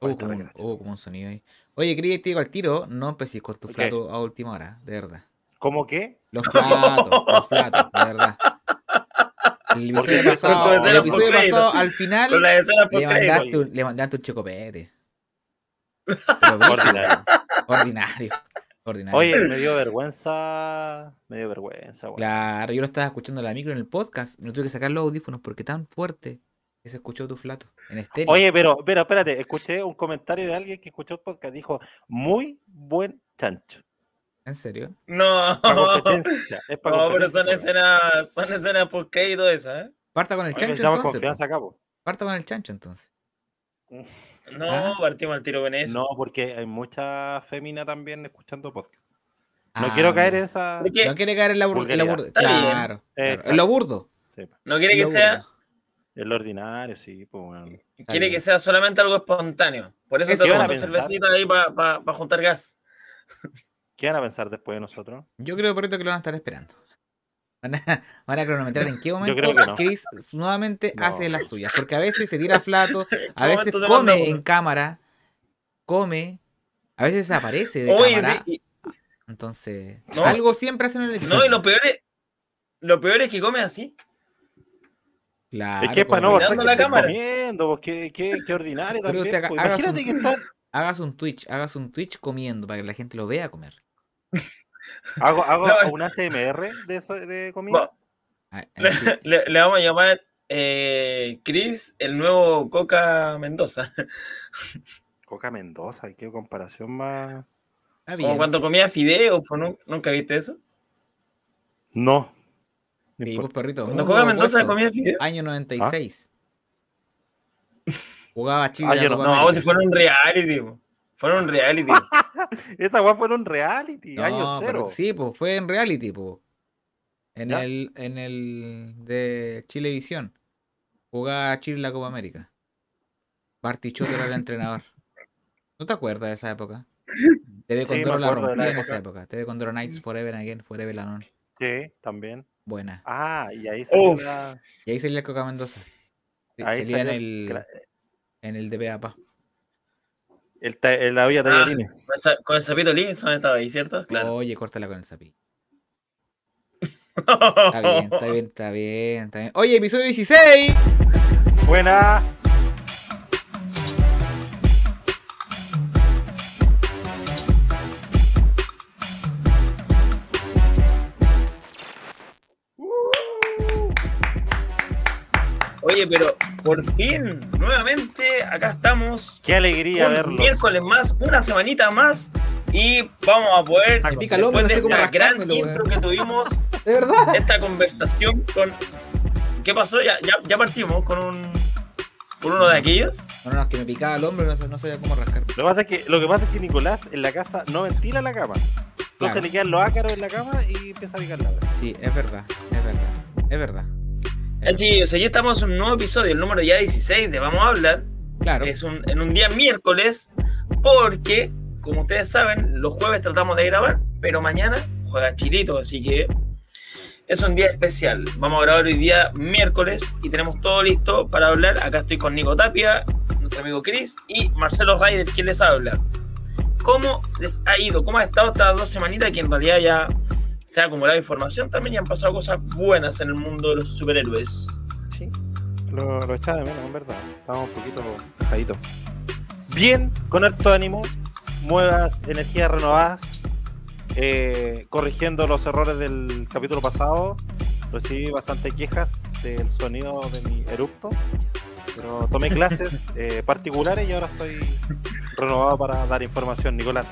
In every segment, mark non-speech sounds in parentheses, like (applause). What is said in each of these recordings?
Hubo Ahorita como, un, como sonido ahí. Oye, Cris, te digo al tiro, no empecé con tu Ok. flato a última hora, de verdad. ¿Cómo qué? Los flatos, los flatos, de verdad. El episodio pasado, el episodio pasado, al final, le mandaste, un, le mandaste un chocopete. (laughs) Ordinario. ordinario. Ordinario. Oye, me dio vergüenza. Me dio vergüenza, weón. Claro, yo lo estaba escuchando en la micro en el podcast. Me tuve que sacar los audífonos porque tan fuerte que se escuchó tu flato en estéreo. Oye, pero, pero espérate, escuché un comentario de alguien que escuchó el podcast. Dijo, muy buen chancho. ¿En serio? No. Es para no, pero son escenas, son escenas por crédito esas, ¿eh? Parta con el chancho Necesitamos entonces. confianza acá, po. Parta con el chancho entonces. No, Ah. partimos al tiro con eso. No, porque hay mucha femina también escuchando podcast. No Ah, quiero caer en esa. No quiere caer en la bur- en lo Vulgaridad. burdo. Claro. claro. En lo burdo. Sí. No quiere que sea, burdo. el ordinario, sí, pues, bueno. Está quiere que sea solamente algo espontáneo. Por eso te iban a tomo pensar. cervecita ahí para juntar gas. ¿Qué van a pensar después de nosotros? Yo creo, Porrito, que lo van a estar esperando. Van a, (laughs) van a cronometrar en qué momento creo que no. Chris nuevamente No. hace las suyas. Porque a veces se tira flato, (laughs) a ¿Qué veces manda come en cámara, come, a veces desaparece de Oye, cámara. sí, Entonces, No. algo siempre hacen en el episodio. no, y lo peor es, lo peor es que come así. Claro, es que es para no como- mostrar la cámara. comiendo, pues, qué, qué, qué ordinario también. te haga- pues. hagas Imagínate un- que están. hagas un Twitch, hagas un Twitch comiendo para que la gente lo vea comer. (laughs) Hago, hago No. un ACMR de, eso, de comida. Le, (laughs) le- le vamos a llamar eh, Chris, el nuevo Coca Mendoza. (laughs) Coca Mendoza, qué comparación más. Está Como cuando comía fideos, pues, ¿nu- ¿nunca viste eso? No. Sí, pues, perrito. Cuando Coca Mendoza comía fideos. Año 96. (laughs) Jugaba Chile Ah, la yo no- No, si fuera un reality, un reality. (laughs) Esa weá fue un reality, No, año pero cero. Sí, pues fue en reality, pues. En ¿Ya? el, en el de Chilevisión. Jugaba Chile la Copa América. Bartichotto era el entrenador. ¿No te acuerdas de esa época? TV (laughs) Sí, Condoro de la rompía en esa época. TV Condoro Nights Forever Again, Forever Alone. Sí, también. Buena. Ah, y ahí salió Uf. la- Y ahí salía Coca Mendoza. Sí, Ahí salía en salió el, la- en el de Peapa. el el- la olla Ah, tallarines. con, el sapito Linson estaba ahí, ¿cierto? Claro. Oye, córtala con el sapi. (laughs) Está bien, está bien, está bien, está bien. Oye, episodio 16. Buena. Oye, pero por fin, nuevamente, acá estamos. Qué alegría un verlos. miércoles más, una semanita más. Y vamos a poder, Me pica el hombro, después no sé de esta gran intro que tuvimos, (laughs) De verdad. esta conversación con... ¿Qué pasó? Ya, ya, ya partimos con un... Con uno de aquellos. No, no, es que me picaba el hombro y no, sé- no sabía cómo rascar. Lo que, pasa es que, lo que pasa es que Nicolás en la casa no ventila la cama. Entonces Claro. le quedan los ácaros en la cama y empieza a picar la hora. Sí, es verdad, es verdad, es verdad. Eh, chicos, aquí estamos en un nuevo episodio, el número ya 16 de Vamos a hablar. Claro, Es un, en un día miércoles, porque, como ustedes saben, los jueves tratamos de grabar, pero mañana juega Chilito, así que es un día especial. Vamos a grabar hoy día miércoles y tenemos todo listo para hablar. Acá estoy con Nico Tapia, nuestro amigo Chris y Marcelo Ryder, quien les habla. ¿Cómo les ha ido? ¿Cómo ha estado estas dos semanitas que en realidad ya se ha acumulado información también y han pasado cosas buenas en el mundo de los superhéroes? Sí. Lo, lo echaba de menos, en verdad. Estamos un poquito bajaditos. Bien, con harto ánimo. Nuevas energías renovadas. eh, corrigiendo los errores del capítulo pasado. Recibí bastante quejas del sonido de mi erupto. Pero tomé clases (laughs) eh, particulares y ahora estoy renovado para dar información. Nicolás,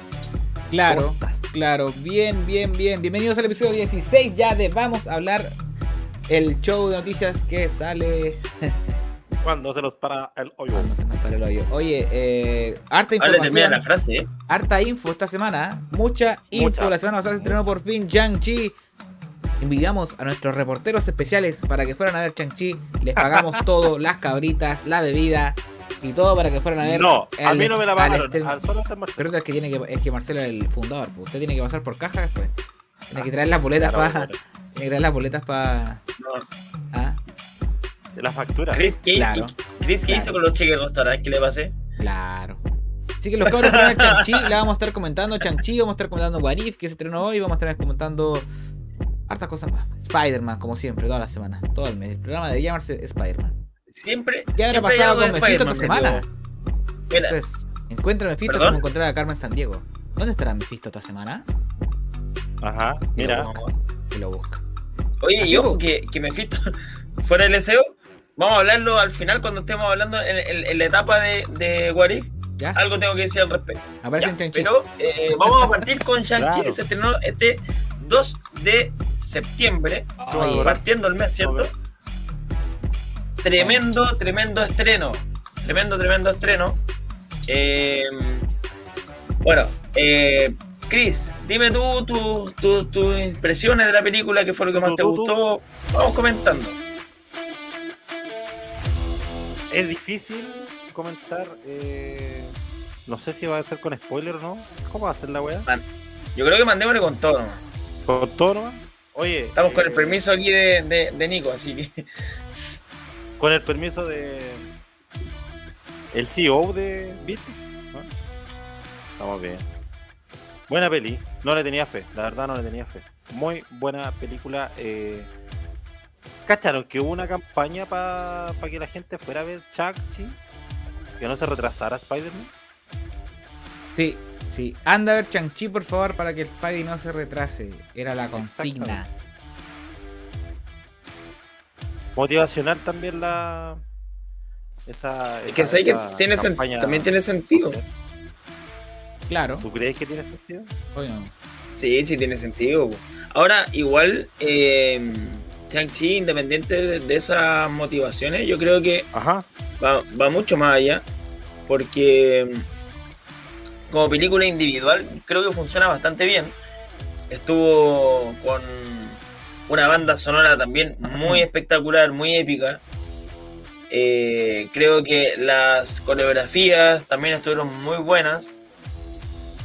claro, claro. Bien, bien, bien. Bienvenidos al episodio 16 ya de Vamos a hablar el show de noticias que sale (laughs) ¿Cuándo se los para el hoyo? cuando se nos pare el hoyo. Oye, eh, harta Ahora termina información, la frase, ¿eh? harta info esta semana, mucha info. Mucha. La semana pasada se estrenó por fin Shang-Chi. Enviamos a nuestros reporteros especiales para que fueran a ver Shang-Chi. Les pagamos (laughs) todo, las cabritas, la bebida y todo para que fueran a ver. No, a al- mí no me la pagaron. Al solo está Marcelo. Pero es que tiene que es que Marcelo es el fundador, pues usted tiene que pasar por caja después. Tiene que traer las boletas para. Tiene que traer las boletas para. No. La factura. Chris, ¿qué, Claro. Chris, ¿qué Claro. hizo con los cheques restaurantes? ¿Qué le pasé? Claro. Así que los cabros que vean Chang-Chi, la vamos a estar comentando. Chang-Chi, vamos a estar comentando Warif, que se estrenó hoy. Vamos a estar comentando hartas cosas más. Spider-Man, como siempre, toda la semana, todo el mes. El programa debe llamarse Spider-Man. Siempre. ¿Qué habrá pasado con Mephisto esta semana? metido. Mira, Eso es. Encuentra a Mephisto ¿Perdón? como encontrar a Carmen San Diego. ¿Dónde estará Mephisto esta semana? Ajá, mira. y lo busca. Oye, Así, y ojo que, que Mephisto (laughs) fuera del SEO. Vamos a hablarlo al final cuando estemos hablando en, en- en la etapa de, de What If. ¿Ya? Algo tengo que decir al respecto. Aparece Ya, en pero eh, vamos a partir con Shang-Chi, Claro. que se estrenó este 2 de septiembre, partiendo el mes, ¿cierto? Tremendo, tremendo estreno. Tremendo, tremendo estreno. Eh, bueno, eh, Chris, dime tú tus tu, tus impresiones de la película, qué fue lo que más te gustó. Vamos comentando. Es difícil comentar. eh, no sé si va a ser con spoiler o no. ¿Cómo va a ser la wea? Yo creo que mandémosle con todo. nomás. ¿Con todo nomás? Oye. Estamos con eh, el permiso aquí de, de- de Nico, así que. Con el permiso de. El CEO de Bit. ¿no? Estamos bien. Buena peli. No le tenía fe. La verdad, no le tenía fe. Muy buena película. Eh... ¿Cacharon que hubo una campaña para que la gente fuera a ver Shang-Chi? Que no se retrasara Spider-Man. Sí, sí. Anda a ver Chang-Chi, por favor, para que el Spidey no se retrase. Era la consigna. Motivacional también la. Esa. Es que esa- sé que tiene campaña también tiene sentido. Claro. ¿Tú crees que tiene sentido? Oye, no. Sí, sí tiene sentido. po. Ahora, igual, eh, Shang-Chi, independiente de, de esas motivaciones, yo creo que Ajá. va, va mucho más allá. Porque como película individual, creo que funciona bastante bien. Estuvo con una banda sonora también muy espectacular, muy épica. Eh, creo que las coreografías también estuvieron muy buenas.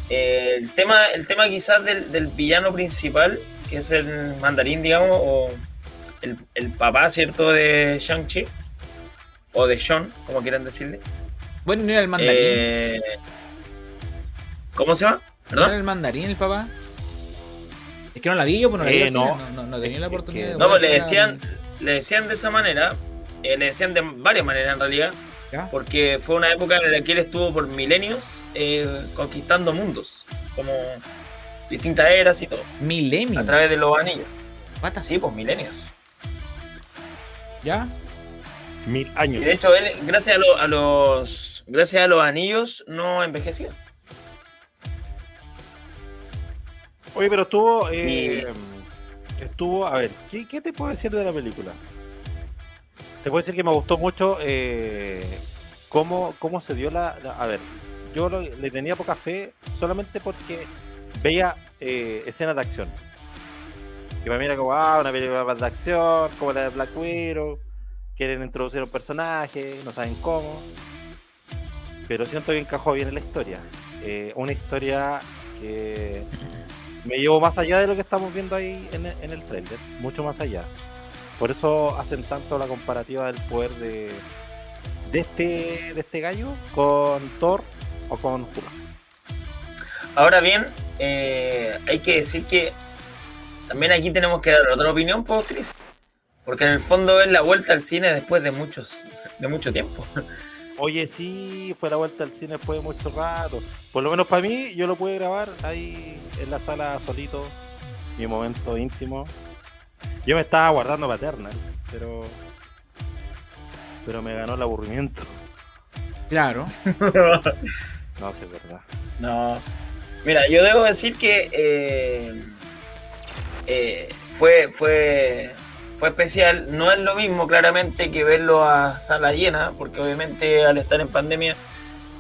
Eh, el, tema, el tema quizás del, del villano principal, que es el mandarín, digamos, o el, el papá, ¿cierto?, de Shang-Chi, o de Sean, como quieran decirle. Bueno, ¿no era el mandarín? Eh, ¿Cómo se llama? ¿No era ¿Perdón? el mandarín el papá? Es que no la vi yo, pues no la vi Eh, al no. cine, no, no, no tenía la oportunidad de No, pues le decían, le decían de esa manera, eh, le decían de varias maneras en realidad, ¿Ya? porque fue una época en la que él estuvo por milenios eh, conquistando mundos, como distintas eras y todo, Milenio. a través de los anillos. What Sí, pues milenios. ¿Ya? Mil Y años. de hecho, él, gracias a, lo- a los gracias a los anillos, no envejecía. Oye, pero estuvo. eh, Estuvo. A ver, ¿qué, qué te puedo decir de la película? Te puedo decir que me gustó mucho eh, cómo, cómo se dio la, la- A ver, yo lo- le tenía poca fe solamente porque veía eh, escenas de acción. Y para mí era como, ah, una película más de acción, como la de Black Widow. Quieren introducir un personaje, no saben cómo. Pero siento que encajó bien en la historia. Eh, una historia que me llevó más allá de lo que estamos viendo ahí en el, trailer, mucho más allá. Por eso hacen tanto la comparativa del poder de, de este de este gallo con Thor o con Hulk. Ahora bien, eh, hay que decir que también aquí tenemos que dar otra opinión, pues, Chris. Porque en el fondo es la vuelta al cine después de muchos de mucho tiempo. (laughs) Oye, sí, fue la vuelta al cine después de mucho rato. Por lo menos para mí, yo lo pude grabar ahí en la sala solito, mi momento íntimo. Yo me estaba guardando Paternal, pero. Pero me ganó el aburrimiento. Claro. (laughs) No sé, es verdad. No. Mira, yo debo decir que eh, eh, fue, fue, fue especial. No es lo mismo, claramente, que verlo a sala llena, porque obviamente al estar en pandemia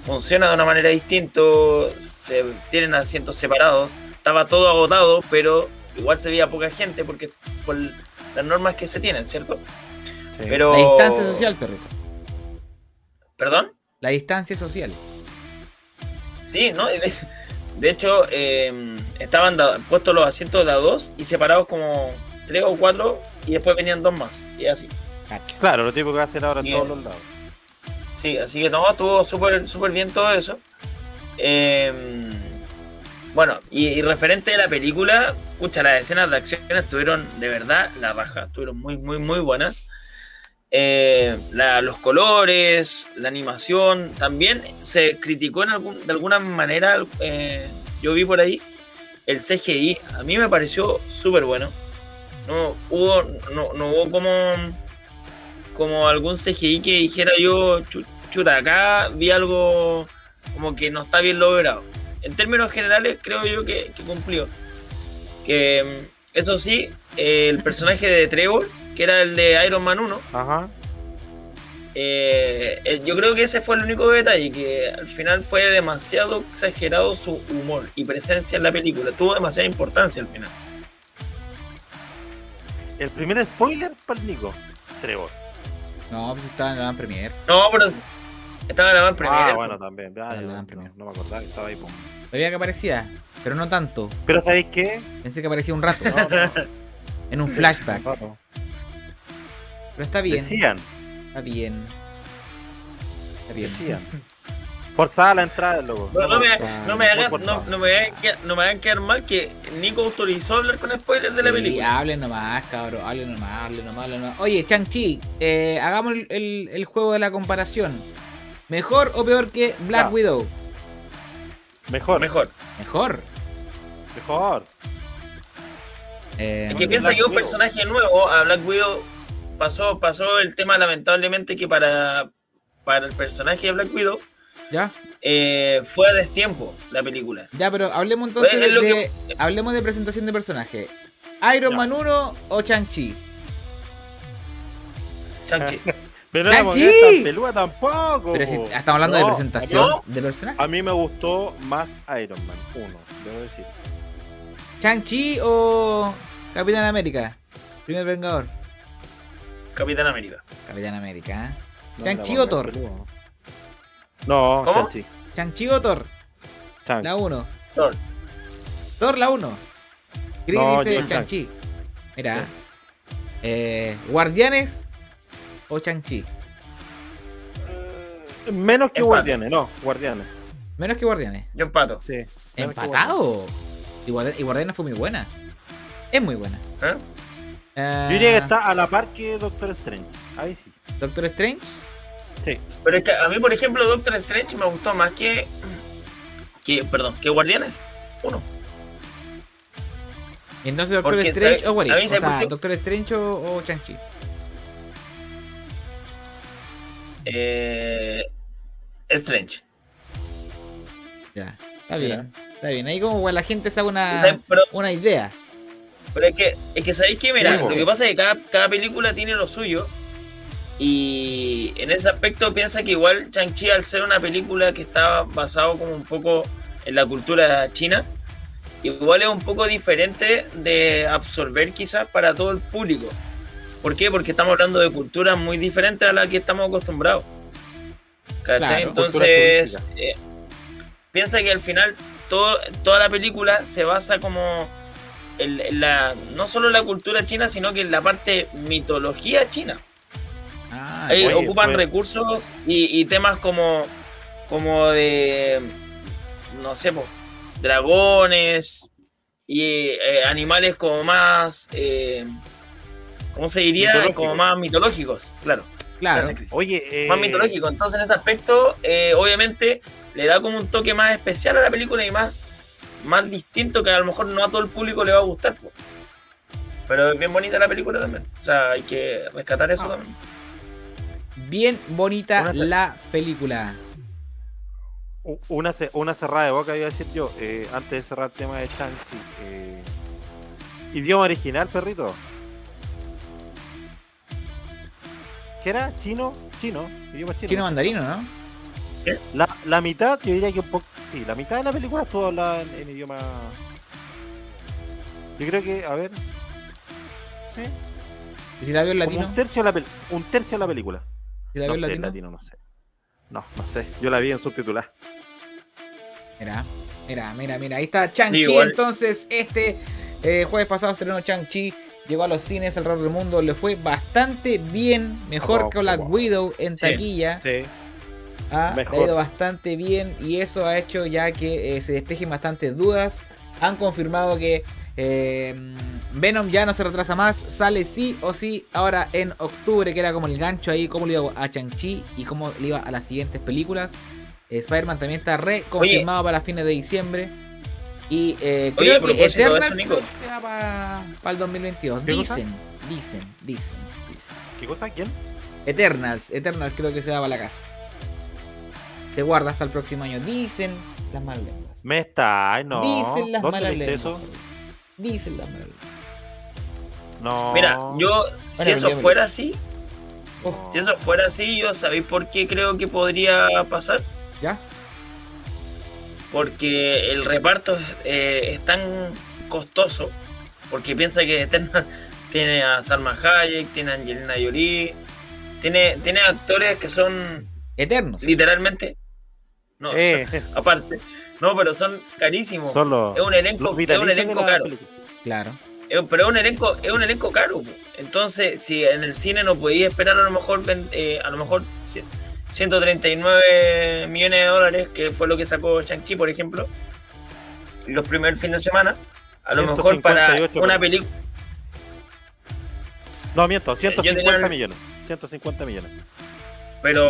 funciona de una manera distinta. Se tienen asientos separados. Estaba todo agotado, pero igual se veía poca gente porque por las normas que se tienen, ¿cierto? Sí. Pero. La distancia social, perrito. ¿Perdón? La distancia social. Sí, ¿no? De, (laughs) de hecho, eh, estaban puestos los asientos de a dos y separados como tres o cuatro y después venían dos más. Y así. Claro, lo tipo que hacen ahora en todos los lados. Sí, así que no, estuvo súper súper bien todo eso. eh, bueno, y, y referente a la película, pucha, las escenas de acción estuvieron de verdad la raja, estuvieron muy, muy, muy buenas. Eh, la- los colores, la animación, también se criticó en algún- de alguna manera, eh, yo vi por ahí, el CGI, a mí me pareció súper bueno. No hubo, no, no hubo como, como algún CGI que dijera yo, "Chu- chuta, acá vi algo como que no está bien logrado. En términos generales, creo yo que, que cumplió. Que eso sí, el personaje de Trevor, que era el de Iron Man 1, Ajá. eh, eh, yo creo que ese fue el único detalle, que al final fue demasiado exagerado su humor y presencia en la película. Tuvo demasiada importancia al final. El primer spoiler para el Nico. Trevor. No, pues estaba en la Van Premier. No, pero estaba en. Ah, bueno, también. Ah, yo la no, me acordaba que estaba ahí. po. Sabía que aparecía, pero no tanto. Pero ¿sabéis qué? Pensé que aparecía un rato, (laughs) No, no, en un flashback. Pero está bien, Decían, está bien. Está bien. decían. (laughs) Forzada la entrada, loco. No, no me, no me hagan, no, me hagan quedar- no me hagan quedar mal que Nico autorizó hablar con spoilers de la Sí, película. hablen nomás, cabrón. Hablen nomás, hablen nomás, hablen nomás. Oye, Chang-Chi, eh, hagamos el, el- el juego de la comparación. ¿Mejor o peor que Black Ya. Widow? Mejor, mejor. Mejor. Mejor. Eh, Es que Black piensa que un Widow. personaje nuevo a Black Widow pasó, pasó el tema lamentablemente que para, para el personaje de Black Widow ¿Ya? eh, fue a destiempo la película. Ya, pero hablemos entonces Es de, hablemos de presentación de personaje. ¿Iron. Man 1 o Chang-Chi? (laughs) Pero Chanchi. no la tan peluda tampoco. Pero si estamos hablando de presentación ¿no? de personaje. A mí me gustó más Iron Man 1, debo decir. ¿Chang-Chi o Capitán América? Primer Vengador. Capitán América. Capitán América, ¿eh? No, ¿Shang-Chi la o Thor? peluda. No, ¿Cómo? Chanchi. ¿Chang-Chi o Thor? Chanchi. La 1. Thor. Thor la 1. Chris No, dice yo Chang-Chi. Mira. Sí. Eh, ¿Guardianes o Chang-Chi? Menos que Empate. Guardianes, no, Guardianes. Menos que Guardianes. Yo empato. Sí. ¿Empatado? Y Guardi- y Guardianes fue muy buena. Es muy buena. ¿eh? Eh, Yo diría que está a la par que Doctor Strange. Ahí sí. Doctor Strange. Sí. Pero es que a mí, por ejemplo, Doctor Strange me gustó más que. que perdón, que Guardianes. Uno. Entonces Doctor Porque Strange sabe- o mí O sea, Doctor Strange o, o Chang-Chi. Eh, Strange. Ya. Está Mira. bien. Está bien. Ahí como la gente se haga una, una idea. pero es que, es que sabéis que, mira, Sí, lo que pasa es que cada, cada película tiene lo suyo. Y en ese aspecto piensa que igual Shang-Chi, al ser una película que está basado como un poco en la cultura china, igual es un poco diferente de absorber quizás para todo el público. ¿Por qué? Porque estamos hablando de culturas muy diferentes a las que estamos acostumbrados. ¿Cachai? Claro, Entonces, eh, piensa que al final todo, toda la película se basa como en, en la, no solo en la cultura china, sino que en la parte mitología china. Ahí oye, ocupan pues- recursos y, y temas como, como de, no sé, po, dragones y eh, animales como más, eh, ¿cómo se diría? Como más mitológicos, claro. claro. Oye, eh, Más mitológico. Entonces, en ese aspecto, eh, obviamente, le da como un toque más especial a la película y más, más distinto que a lo mejor no a todo el público le va a gustar. po. Pero es bien bonita la película también. O sea, hay que rescatar eso Ah. también. Bien bonita la película. una, ce- una cerrada de boca iba a decir yo, eh, antes de cerrar el tema de Chanchi. Eh, idioma original, perrito. ¿Qué era? ¿Chino? Chino, idioma chino. Chino mandarino, ¿no? La, la mitad, yo diría que un poco. Sí, la mitad de la película estuvo hablada en, en idioma. Yo creo que, a ver. Sí. ¿Y si la vio en como latino? un tercio de la, un tercio de la película. ¿Si la No sé, latino? latino, no sé. No, no sé. Yo la vi en subtitular. Mira, mira, mira, mira. Ahí está Chang-Chi. Entonces, este eh, jueves pasado estrenó Chang-Chi. Llegó a los cines alrededor del mundo. Le fue bastante bien. Mejor Wow, que Black wow. Widow en Sí. taquilla. Sí. Ah, le ha ido bastante bien y eso ha hecho ya que eh, se despejen bastantes dudas. Han confirmado que eh, Venom ya no se retrasa más, sale sí o sí ahora en octubre, que era como el gancho ahí, cómo le iba a Chang-Chi y cómo le iba a las siguientes películas. Eh, Spider-Man también está reconfirmado para fines de diciembre. Y eh, Oye, creo que Eternals para el 2022. ¿Qué cosa? Dicen, dicen, dicen, dicen. ¿Qué cosa? ¿Quién? Eternals, Eternals creo que se va para la casa. Se guarda hasta el próximo año. Dicen las malas lenguas. Me está. No. Dicen las ¿Dónde malas lenguas. eso? Dicen las malas lenguas. No. Mira, yo, si Bueno, eso fuera así, Oh, si eso fuera así, yo sabéis por qué creo que podría pasar. ¿Ya? Porque el reparto es, eh, es tan costoso. Porque piensa que Eternal (laughs) tiene a Salma Hayek, tiene a Angelina Jolie, tiene, tiene actores que son Eternos. literalmente. No, Eh, (laughs) aparte. No, pero son carísimos. son los, Es un elenco, es un elenco caro. película. Claro. Eh, Pero es un elenco, es un elenco caro. po. Entonces, si en el cine no podía esperar a lo mejor eh, a lo mejor ci- 139 millones de dólares, que fue lo que sacó Shang-Chi, por ejemplo, los primeros fines de semana, a lo mejor para 158 una película. No, miento, Yo tenía 150 el- millones. 150 millones. Pero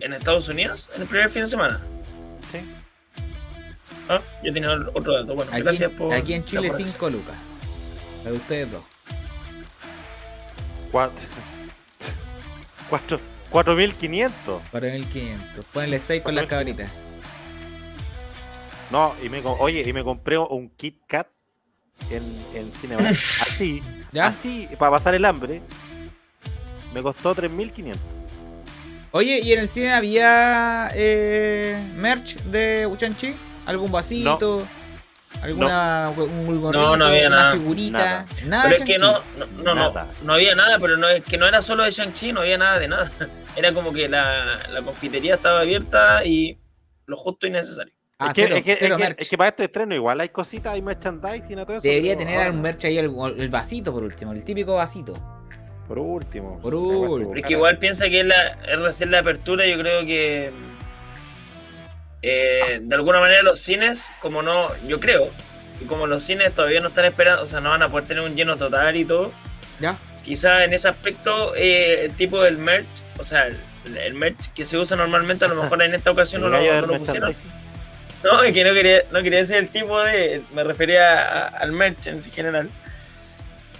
en Estados Unidos, en el primer fin de semana. Sí. Ah, yo tenía otro dato. Bueno, Aquí, gracias por. aquí en Chile corrección. 5 lucas. La de ustedes dos. Cuatro- 4500. 4500. Ponle 6 con las cabritas. No, y me, oye, y me compré un Kit Kat en, en Cinemark. (laughs) Así, ¿Ya? así, para pasar el hambre. Me costó 3500. Oye, ¿y en el cine había eh, merch de Chanchi? ¿Algún vasito? ¿Alguna un gorrito, No, no había una nada. figurita? Nada. Nada. Pero es que no, no, no, no, Nada. no había nada, pero no es que no era solo de Shang-Chi, no había nada de nada. (laughs) Era como que la, la confitería estaba abierta y lo justo y necesario. Ah, es, que, cero, es, que, cero es, que, es que para este estreno igual hay cositas, hay merchandising y todo eso. Debería pero tener algún no. merch ahí, el, el vasito por último, el típico vasito. Por último. Por último. Es que igual piensa que es, la, es recién la apertura, yo creo que eh, de alguna manera los cines, como no, yo creo, que como los cines todavía no están esperando, o sea, no van a poder tener un lleno total y todo, ¿Ya? quizás en ese aspecto eh, el tipo del merch, o sea, el, el merch que se usa normalmente a lo mejor en esta ocasión no lo, no lo pusieron. No, es que no quería, no quería decir el tipo de. Me refería a- al merch en general.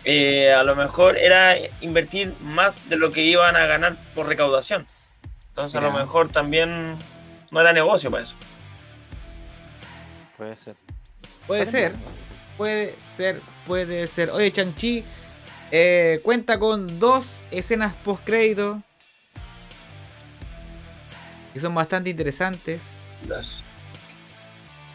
Eh, a lo mejor era invertir más de lo que iban a ganar por recaudación. Entonces, a lo mejor también no era negocio para eso. Puede ser. Puede ser, puede ser, puede ser. Oye, Chanchi eh, cuenta con dos escenas post crédito que son bastante interesantes. Las-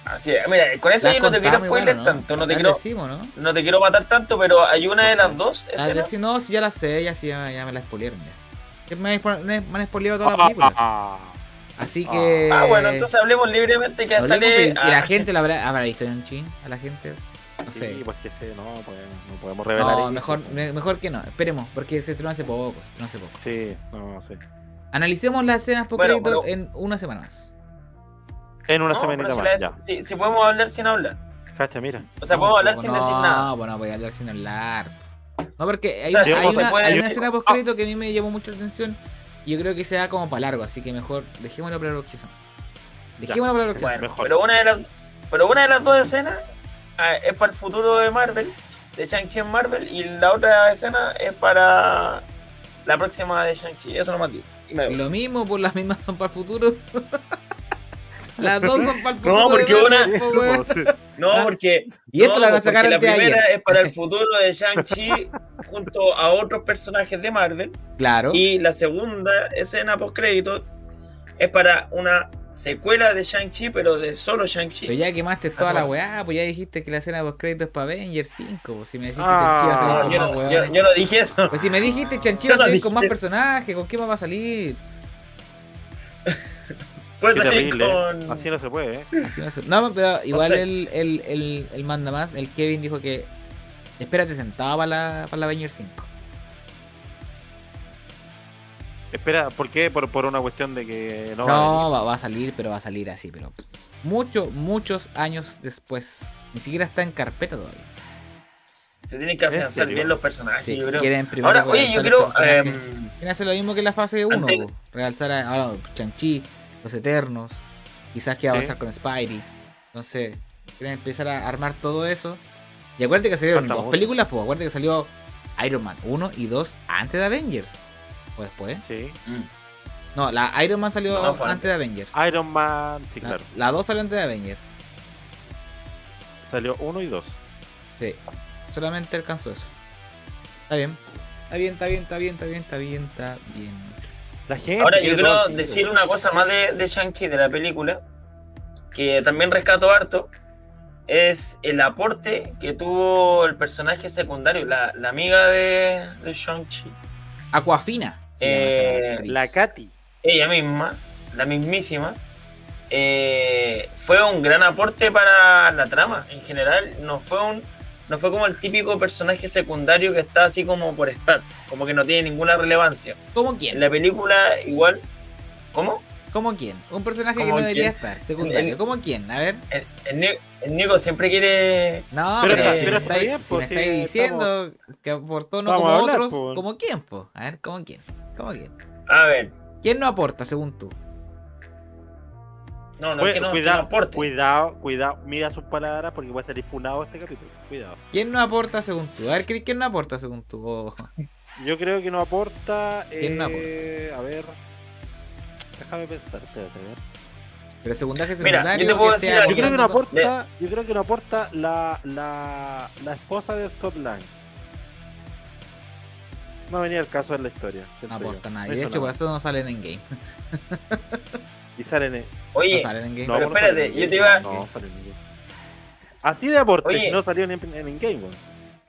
Así es. Mira, con eso yo no te quiero spoiler tanto, no te quiero, decimos, ¿no? no te quiero matar tanto, pero hay una de las dos Las escenas. decimos, no, si ya las sé, ya, sí, ya, ya me las spoilearon ya. Me han spoileado toda la película. (laughs) Ah, Así que. Ah, bueno, entonces hablemos libremente que hablemos, sale. y la ah, gente la habrá, habrá visto en chin. A la gente. No sí, sé. pues que sé, no, pues, no podemos revelar No, eso. mejor, me- mejor que no. Esperemos, porque se estrenó hace poco. se estrenó hace poco. Sí, no, sí. Analicemos las escenas Bueno, pero- en una semana más. En una no, semanita si, más, la- si- si podemos hablar sin hablar. Cacha, mira. O sea, No, podemos hablar pues, sin no, decir nada. No, pues no voy a hablar sin hablar. No, porque hay, O sea, sí, hay pues, una- hay escena post crédito que a mí me llamó mucho la atención. Y yo creo que se da como para largo, así que mejor dejémoslo para la próxima. Dejémoslo para la próxima. Bueno, mejor. pero una de las pero una de las dos escenas ah, es para el futuro de Marvel, de Shang-Chi en Marvel, y la otra escena es para la próxima de Shang-Chi. Eso no más digo. Lo mismo, por las mismas son (laughs) para el futuro. Las dos son para el futuro. No, porque de una-. No, Ah, porque, Y esto no, la van a porque sacar la de primera ayer. es para el futuro de Shang-Chi junto a otros personajes de Marvel. Claro. Y la segunda escena post crédito es para una secuela de Shang-Chi, pero de solo Pero Shang-Chi. ya quemaste toda la weá, pues ya dijiste que la escena post crédito es para Avengers 5. Pues si me dijiste Ah, que el Chi va a salir con yo, más no, weones. yo- yo no dije eso. Pues si me dijiste que Chanchi Yo va a no salir con más personajes, ¿con qué más va a salir? Salir terrible. ¿eh? con. Así no se puede, ¿eh? Así no, se- no, pero igual sé. el, el, el, el manda más, el Kevin dijo que espérate sentado para la, para la Avengers 5. Espera, ¿por qué? Por, por una cuestión de que no, va a va, va a salir, pero va a salir así, pero muchos, muchos años después. Ni siquiera está en carpeta todavía. Se tienen que ¿En afianzar bien los personajes, Sí, yo creo. quieren primero Ahora, oye, yo creo. personajes. em, Quieren hacer lo mismo que en la fase 1, Antes- realzar a ahora, Chanchi, los Eternos, quizás que va a Sí. pasar con Spidey. Entonces, quieren empezar a armar todo eso. Y acuérdate que salieron Falta dos películas, pues acuérdate que salió Iron Man 1 y 2 antes de Avengers. O después. Sí. mm, No, la Iron Man salió No, antes antes. de Avengers. Iron Man, sí, La, claro. la 2 salió antes de Avengers. Salió uno y dos. Sí. Solamente alcanzó eso. Está bien. Está bien, está bien, está bien, está bien, está bien, está bien. La gente. Ahora, yo quiero decir una cosa más de, de Shang-Chi, de la película, que también rescato harto, es el aporte que tuvo el personaje secundario, la, la amiga de, de Shang-Chi, Aquafina. Eh. La Katy. ella misma, la mismísima, eh, fue un gran aporte para la trama en general. No fue un, no fue como el típico personaje secundario que está así como por estar, como que no tiene ninguna relevancia. ¿Cómo En quién? la película igual, ¿cómo? ¿Cómo quién? Un personaje que ¿Cómo no debería estar, secundario. El- ¿Cómo quién? A ver. El, el Ni- el Nico siempre quiere No, Pero pero, pero me está bien, si pues, me estáis diciendo que aportó no como a hablar, otros, pues. ¿como quién, po? A ver, ¿cómo quién? ¿Cómo quién? A ver, ¿Quién no aporta según tú? No, no es que no, que no cuidado, aporte. cuidado, cuidado. Mira sus palabras porque puede salir funado este capítulo. Cuidado. ¿Quién no aporta según tú? A ver, Chris, ¿quién no aporta según tú? Oh, Yo creo que no aporta. ¿Quién no eh, A ver. Déjame pensar, espérate, a ver. Pero secundario, Mira, secundario. yo te puedo que decir esté algo. Yo creo que no aporta. Yo creo que no aporta la, la, la esposa de Scott Lang. No venía el caso en la historia. No aporta Y de hecho, por eso no salen en game. (laughs) Y salen en. No Oye, salen en game. No, Pero no espérate, yo te iba- No, salen en Game. Así de aporte, Oye. no salió en, en, en Game, weón.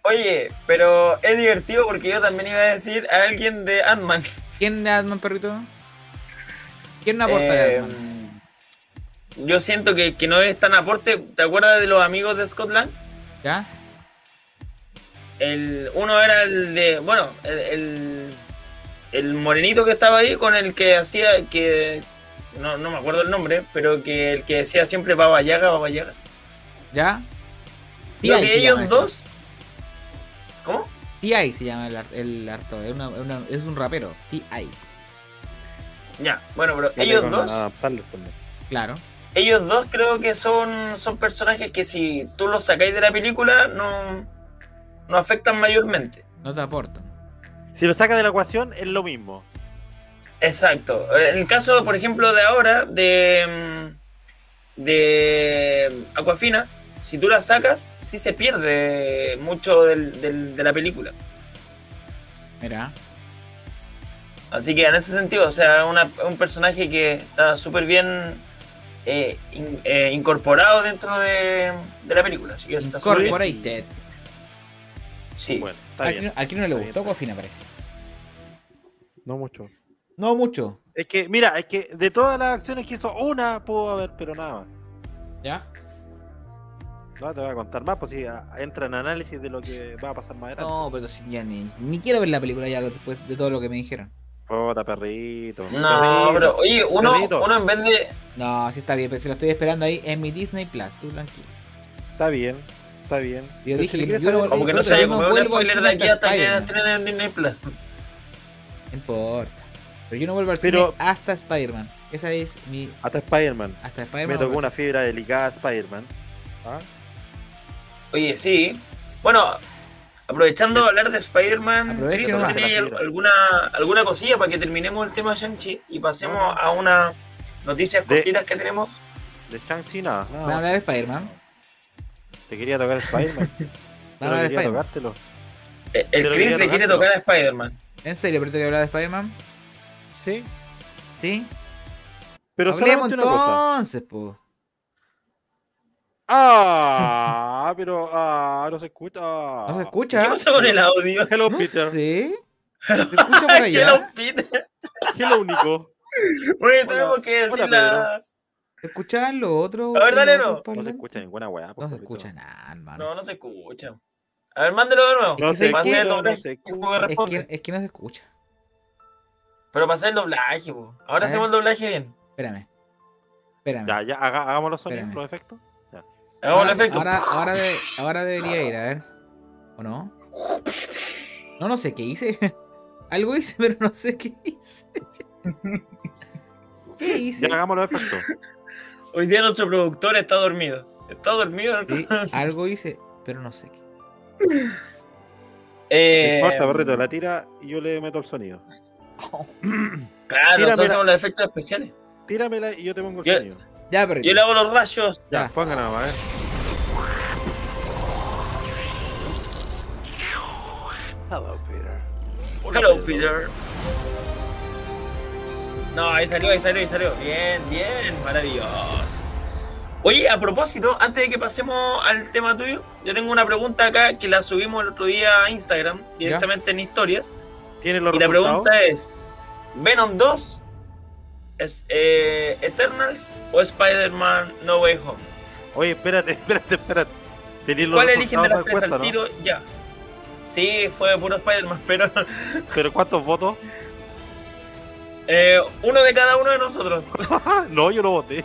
oye, pero es divertido porque yo también iba a decir a alguien de Ant-Man. ¿Quién de Adman, perrito? ¿Quién no aporta Eh, de Ant-Man? yo siento que, que no es tan aporte. ¿Te acuerdas de los amigos de Scotland? ¿Ya? El, uno era el de. Bueno, el, el, el morenito que estaba ahí con el que hacía. que no, no me acuerdo el nombre, pero que el que decía siempre Baba Yaga, Baba Yaga. ¿Ya? Creo T.I. que ellos dos. ¿Cómo? T.I. se llama el, el harto. Es, una- una- es un rapero. T.I. Ya, bueno, pero ellos dos. Claro. Ellos dos creo que son, son personajes que si tú los sacáis de la película no, no afectan mayormente. No te aportan. Si lo saca de la ecuación, es lo mismo. Exacto. En el caso, por ejemplo, de ahora, de, mm, de Aquafina, si tú la sacas, sí se pierde mucho del- del- de la película. Mira. Así que en ese sentido, o sea, una- un personaje que está súper bien eh, in- eh, incorporado dentro de, de la película. Así que está súper bien. Incorporated. Sí. Bueno, está ¿A bien. quién no le Está gustó. Aquafina, parece? No mucho. No mucho. Es que, mira, es que de todas las acciones que hizo, una pudo haber, pero nada más. ¿Ya? No te voy a contar más, pues si entra en análisis de lo que va a pasar más adelante. No, pero si ya ni, ni quiero ver la película ya después de todo lo que me dijeron. Puta, perrito. No, perrito. pero oye, uno, Perrito. uno en vez de. No, sí está bien, pero si lo estoy esperando ahí en mi Disney Plus, tú tranquilo. Está bien, está bien. Yo Pero dije si yo no- Como que no se yo no como un spoiler de aquí hasta que estén en Disney Plus. No importa. Pero yo no vuelvo al Pero- cine hasta Spider-Man. Esa es mi. Hasta Spider-Man. Hasta Spider-Man. Me no tocó una fibra delicada Spider-Man. ¿Ah? Oye, sí. Bueno, aprovechando de hablar de Spider-Man, Chris, ¿tú nomás. tenías al- alguna, alguna cosilla para que terminemos el tema de Shang-Chi y pasemos No, no. a unas noticias De- cortitas que tenemos? De Shang-Chi nada. Van a hablar de Spider-Man. Te quería tocar Spider-Man. (laughs) Van a hablar de quería Spider-Man. tocártelo. El Chris quería le quiere tocar a Spider-Man. ¿En serio? ¿Pero te quiero hablar de Spider-Man? Sí. ¿Sí? Pero Hablemos solamente una cosa. entonces, po. Ah, pero ah, no se escucha. ¿No se ¿Qué escucha? pasa con el audio? Hello, No Peter. sé. (laughs) ¿Se escucha por ¿Qué lo allá? pide? Hello, Nico. Oye, tenemos que decir Hola, la. ¿Se escuchaban los otros? A ver, dale, no. No se escucha ninguna weá. No se escucha nada, hermano. No, no se escucha. A ver, mándelo de nuevo. No se escucha, no se es que no se escucha. Pero hacer el doblaje, po. Ahora hacemos el doblaje bien. Espérame. Espérame. Ya, ya, haga- hagamos los sonidos, los efectos. Hagamos el ahora, efecto. ahora, ahora, de- ahora debería ir, a ver. ¿O no? No, no sé qué hice. (laughs) Algo hice, pero no sé qué hice. (laughs) ¿Qué hice? Ya hagamos los efectos. Hoy día nuestro productor está dormido. Está dormido. Sí, algo hice, pero no sé qué. No (laughs) Eh, importa, perrito, la tira y yo le meto el sonido. (coughs) Claro, nosotros hacemos los efectos especiales. Tíramela y yo te pongo el Yo- sonido. Ya, perrito. Yo le hago los rayos. Ya, Ya. pongan a ver. Hello, Peter. Hello, Peter. No, ahí salió, ahí salió, ahí salió. Bien, bien, maravilloso. Oye, a propósito, antes de que pasemos al tema tuyo, yo tengo una pregunta acá que la subimos el otro día a Instagram, directamente en historias. ¿Tiene los Y la pregunta es: ¿Venom 2 es eh, Eternals o Spider-Man No Way Home? Oye, espérate, (laughs) espérate, espérate. ¿Tenéis los ¿Cuál eligen de las tres al tiro? Ya. Sí, fue puro Spider-Man, (laughs) pero no? ¿Pero cuántos votos? eh, uno de cada uno de nosotros. (laughs) no, yo lo voté.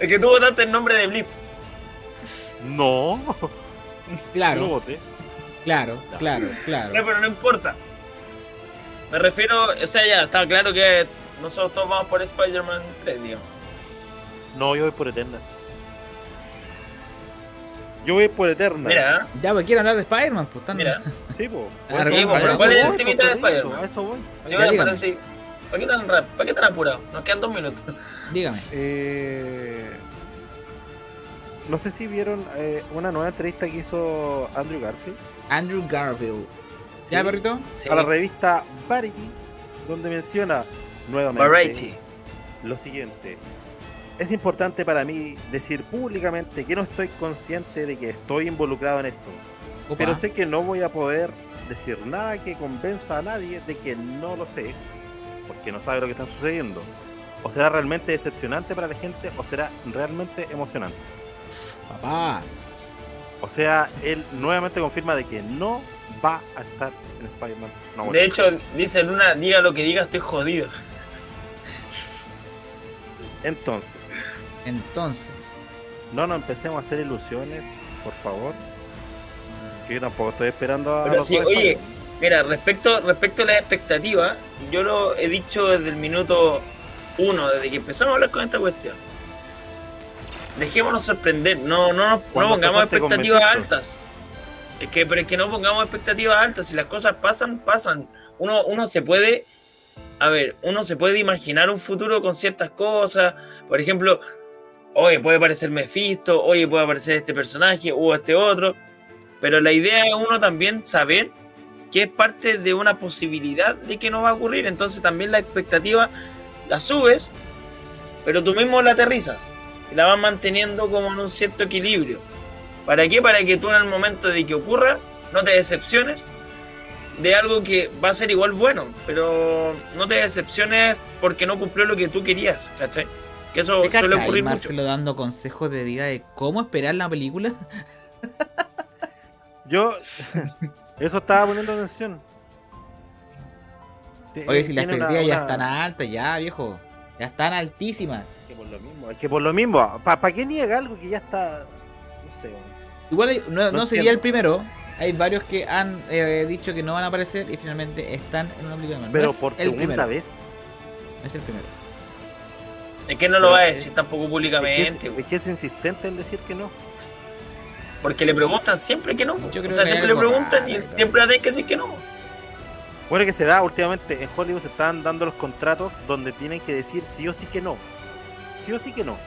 Es que tú votaste el nombre de Blip. No, yo lo Claro, voté. Claro, claro, No, claro. pero no importa. Me refiero, o sea, ya está claro que nosotros todos vamos por Spider-Man 3, digamos. No, yo voy por Eternal. Yo voy por Eternal. Mira, Ya, pues quiero hablar de Spider-Man, pues están- mira. (laughs) Sí, eso ¿cuál es el temita de Spider-Man? A eso voy. Sí. ¿Para qué tan rap? ¿Para qué tan apurado? Nos quedan dos minutos. Dígame. Eh, no sé si vieron eh, una nueva entrevista que hizo Andrew Garfield Andrew Garfield. Sí. ¿Ya, perrito? Sí. a la revista Variety, donde menciona nuevamente Variety. lo siguiente. Es importante para mí decir públicamente que no estoy consciente de que estoy involucrado en esto, Opa. pero sé que no voy a poder decir nada que convenza a nadie de que no lo sé, porque no sabe lo que está sucediendo. O será realmente decepcionante para la gente o será realmente emocionante. Papá. O sea, él nuevamente confirma de que no va a estar en Spider-Man. No, bueno. De hecho, dice Luna, diga lo que diga, estoy jodido. Entonces, Entonces. no nos empecemos a hacer ilusiones, por favor. Que yo tampoco estoy esperando a. Pero sí, oye. Mira, respecto, respecto a las expectativas, yo lo he dicho desde el minuto uno, desde que empezamos a hablar con esta cuestión. Dejémonos sorprender, no, no, no pongamos expectativas Mephisto. altas. Es que, pero es que no pongamos expectativas altas, si las cosas pasan, pasan. Uno, uno se puede, a ver, uno se puede imaginar un futuro con ciertas cosas. Por ejemplo, oye, puede aparecer Mephisto, oye, puede aparecer este personaje o este otro. Pero la idea es uno también saber que es parte de una posibilidad de que no va a ocurrir. Entonces también la expectativa la subes, pero tú mismo la aterrizas y la vas manteniendo como en un cierto equilibrio. ¿Para qué? Para que tú en el momento de que ocurra no te decepciones de algo que va a ser igual bueno, pero no te decepciones porque no cumplió lo que tú querías, ¿cachai? Que eso ¿Te suele ocurrir mucho. Marcelo dando consejos de vida de cómo esperar la película? (laughs) Yo. (laughs) Eso estaba poniendo atención. Oye, si las expectativas ya están altas, ya, viejo. Ya están altísimas. Es que por lo mismo. Es que por lo mismo. ¿Para qué niega algo que ya está.? No sé. Igual hay- no, No no sería el primero. Hay varios que han eh, dicho que no van a aparecer y finalmente están en una película de Marvel. Pero No por segunda primero, vez. no es el primero. Es que no lo Pero va a es- decir tampoco Es que, públicamente, es, es que es insistente en decir que no. porque le preguntan siempre que no. Yo o creo sea, que hay siempre le preguntan raro, y claro. siempre tener que decir que no. Bueno, que se da últimamente en Hollywood se están dando los contratos donde tienen que decir sí o sí que no. Sí o sí que no.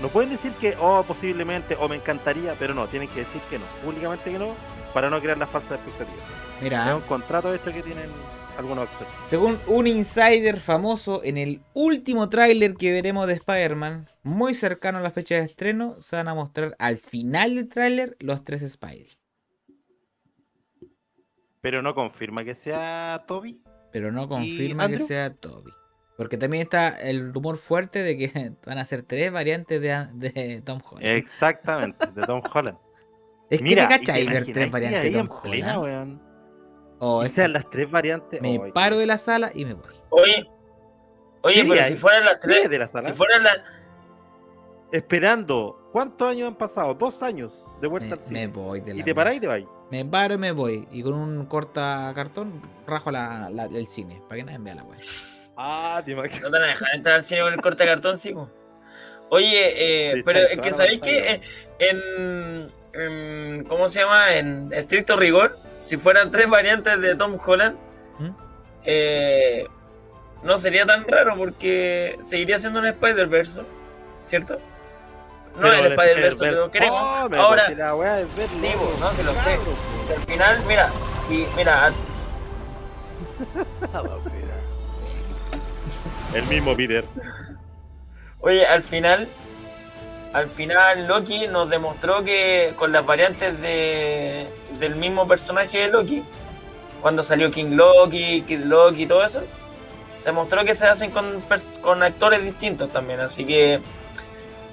No pueden decir que, oh, posiblemente, o me encantaría, pero no, tienen que decir que no. Públicamente que no, para no crear las falsas expectativas. Es Mira, un contrato esto que tienen algunos actores. según un insider famoso, en el último tráiler que veremos de Spider-Man, muy cercano a la fecha de estreno, se van a mostrar al final del tráiler los tres Spidey. Pero no confirma que sea Toby. Pero no confirma que sea Toby. Porque también está el rumor fuerte de que (laughs) van a ser tres variantes de, de Tom Holland. Exactamente, de Tom (laughs) Holland. es que Mira, te ¿y cachai ver tres que variantes de Tom plena, Holland. weón? Oh, y es- sean las tres variantes. me oh, paro de la sala y me voy. Oye, oye, ¿Qué pero si fueran las ¿Qué día tres, de la sala? si fueran las. Esperando. ¿Cuántos años han pasado? Dos años de vuelta Me, al cine. me voy de la Y te parás y te vas. Me paro y me voy. Y con un corta cartón rajo la, la- el cine. Para que nadie vea la wea. Ah, te imaginas. No te van a dejar entrar al cine con el corte cartón, sí, po. Oye, eh, pero es que sabéis que en- ¿Cómo se llama? En estricto rigor, si fueran tres variantes de Tom Holland, ¿Mm? eh, no sería tan raro porque seguiría siendo un Spider-Verse, ¿cierto? No Pero el Spider-Verse que lo queremos. fome, Ahora, porque la weá es no, se lo sé. si al final, mira, si, mira, (laughs) El mismo Peter. Oye, al final, al final Loki nos demostró que con las variantes de, del mismo personaje de Loki, cuando salió King Loki, Kid Loki y todo eso, se mostró que se hacen con, con actores distintos también, así que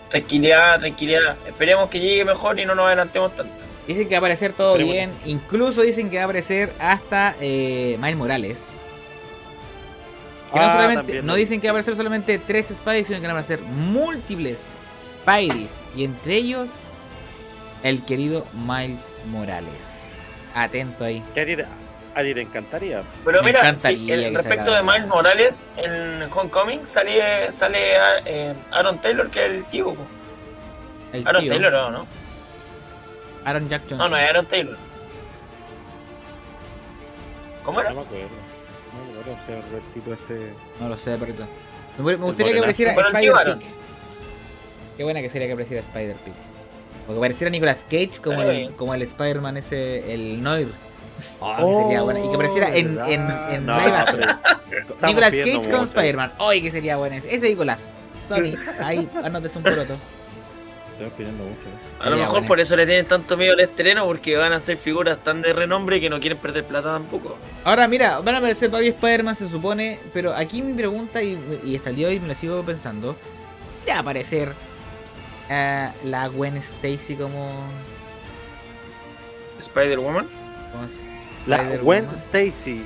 tranquilidad, tranquilidad. Esperemos que llegue mejor y no nos adelantemos tanto. Dicen que va a aparecer todo Esperemos bien. Incluso dicen que va a aparecer hasta eh, Miles Morales. Que no, Ah, solamente, también, no dicen que va a aparecer solamente tres Spideys, sino que van a aparecer múltiples Spideys. Y entre ellos, el querido Miles Morales. Atento ahí. Que a ti, te- encantaría. Pero Me mira, encantaría si, el- respecto de Miles Morales, en Homecoming sale, sale eh, Aaron Taylor, que es el tío. El Aaron tío, Taylor, ¿o ¿no? Aaron Jack Johnson. No, no es Aaron Taylor. ¿Cómo era? No me acuerdo. No me acuerdo si era el tipo este. No lo sé, perrito. Me, me gustaría que apareciera Pero el tío Spider Aaron. Pig. Qué buena que sería que apareciera Spider Pig. O que apareciera Nicolas Cage como el, como el Spider-Man ese, el Noir. Oh, que Oh, sería bueno. Y que apareciera en, en, en No, live action. Nicolas Cage con. Spider-Man. ¡Ay, que sería bueno ese! Ese Nicolas. Sony, ahí anótese un poroto. Estamos pidiendo mucho. ¿eh? A lo mejor por eso. eso le tienen tanto miedo al estreno, porque van a ser figuras tan de renombre que no quieren perder plata tampoco. Ahora, mira, van a aparecer varios Spider-Man, se supone. Pero aquí mi pregunta, y, y hasta el día de hoy me lo sigo pensando: ¿ya va a aparecer eh, la Gwen Stacy como. Spider-Woman. La? Gwen Stacy.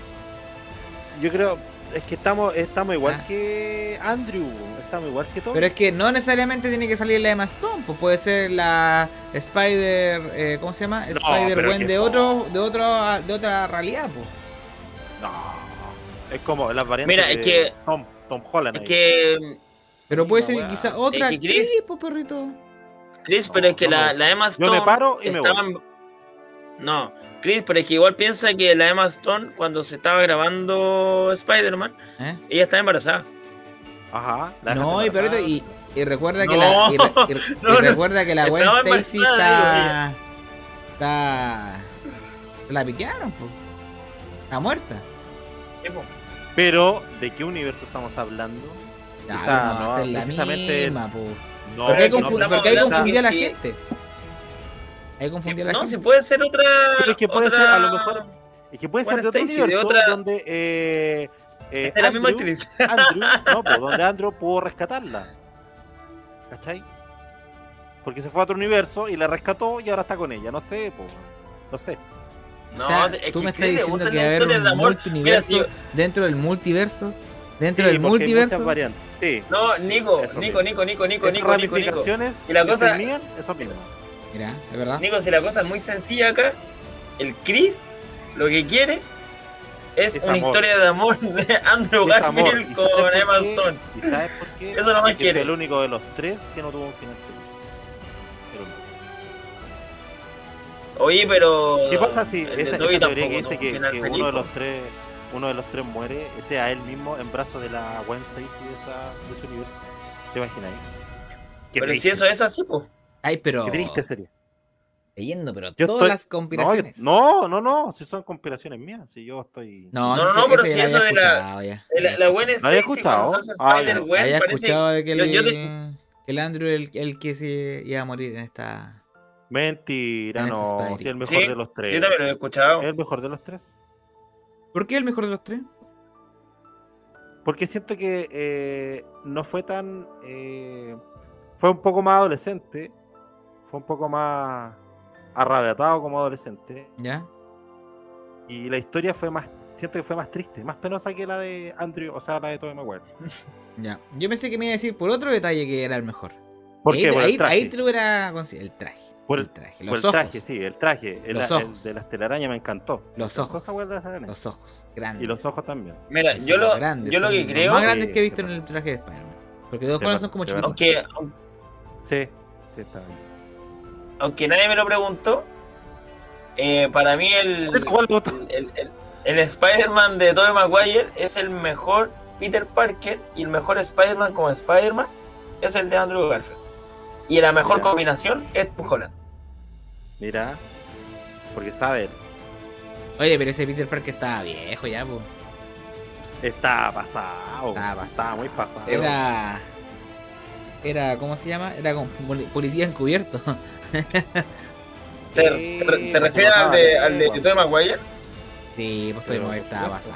Yo creo. Es que estamos, estamos igual Ah. que Andrew. Estamos igual que todos. Pero es que no necesariamente tiene que salir la Emma Stone, pues puede ser la Spider, eh, ¿cómo se llama? No, Spider Gwen de otro, de otro, de otra realidad, pues. No. Es como las variantes Mira, es de que- Tom, Tom Holland. Es ahí. que, Pero puede ser Misma weá. quizá otra Es que Chris- pues perrito. Chris, pero es que no, la, la Emma Yo Stone. me paro y me voy. estaba en- No, Chris, pero es que igual piensa que la Emma Stone, cuando se estaba grabando Spider-Man, ¿Eh? ella estaba embarazada. Ajá. la No, y embarazada. y, y recuerda que No, la y, re- (laughs) no, recuerda que la Gwen Stacy está está la piquearon, pues. Está muerta. Pero, ¿de qué universo estamos hablando? Ya, O sea, no va no, a ser la misma, pues. No, hay, confu- estamos porque hay hablando confundía a la que sí. gente. Hay Sí, la no, gente. si puede ser otra. Pero es que puede otra- ser, a lo mejor, Es que puede ser de otro Stacy, de universo otra- donde eh, eh, Es de la misma Andrew- actriz. Andrew, no, (laughs) pues, donde Andrew pudo rescatarla. ¿Cachai? Porque se fue a otro universo y la rescató y ahora está con ella. No sé, pues. No sé. No, o sea, es que tú me estás diciendo que va a haber un de amor. multiverso Mira, si- dentro del multiverso. Dentro Sí, del multiverso. Sí. No, Nico, Eso Nico. Nico, Nico, Nico, Nico, Nico, Nico. ramificaciones Y la cosa- eso mismo. Mira, es verdad. Nico, si la cosa es muy sencilla acá, el Chris lo que quiere es, Es una amor. historia de amor de (laughs) Andrew Es. Garfield ¿Y sabes con por Emma qué? Stone. ¿Y sabes por qué? (laughs) Eso nomás Porque quiere. fue el único de los tres que no tuvo un final feliz. Oye, pero. ¿Qué pasa si el de esa, teoría que dice que, un uno de los tres uno de los tres muere, sea él mismo en brazos de la Gwen Stacy de, esa, de ese universo? ¿Te imaginas? Qué Pero triste, si eso es así, pues. Ay, pero. Qué triste sería. Leyendo, pero Yo todas estoy- las No, yo- conspiraciones. no, no, no, si son conspiraciones mías, si yo estoy... no, No, no, pero si eso de la-. La, la Gwen ¿No había Stacy escuchado? Ah, había parece. escuchado de que, yo- el, yo te- que el Andrew el, el que se iba a morir en esta. Mentira, En este no, si el mejor Sí, de los tres. Yo también lo he escuchado. ¿Es el mejor de los tres? ¿Por qué el mejor de los tres? Porque siento que eh, no fue tan. eh, fue un poco más adolescente. Fue un poco más arrabiatado como adolescente. ¿Ya? Y la historia fue más, siento que fue más triste, más penosa que la de Andrew, o sea, la de Tobey Maguire. (laughs) Ya. Yo pensé que me iba a decir por otro detalle que era el mejor. ¿Por ahí, qué? Por ahí, el traje. ahí te lo hubiera considerado. El traje. Por el el- traje. Por Los el ojos. traje, sí, el traje. El, Los el ojos. de las telarañas me encantó. Los Las ojos. cosas buenas de las telarañas. Los ojos. Grandes. Y los ojos también. Mira, yo lo, grandes, yo lo que los creo, Más grandes que he visto en el traje de Spider-Man. Porque dos colas son como sí, chiquitos. aunque, Sí, sí, está bien. Aunque nadie me lo preguntó, eh, para mí (laughs) el, el, el- el Spider-Man de Tobey Maguire es el mejor Peter Parker y el mejor Spider-Man como Spider-Man es el de Andrew Garfield. Y la mejor combinación es Tom Holland. Mira, porque sabe, Oye, pero ese Peter Parker estaba viejo ya, pues. está pasado. Estaba pasado. Estaba muy pasado. Era. Era, ¿cómo se llama? Era como poli- policía encubierto. (laughs) ¿Te, Sí, te- te se refieres al de, al de. Tobey Maguire? sí, pues muy por estaba pasado.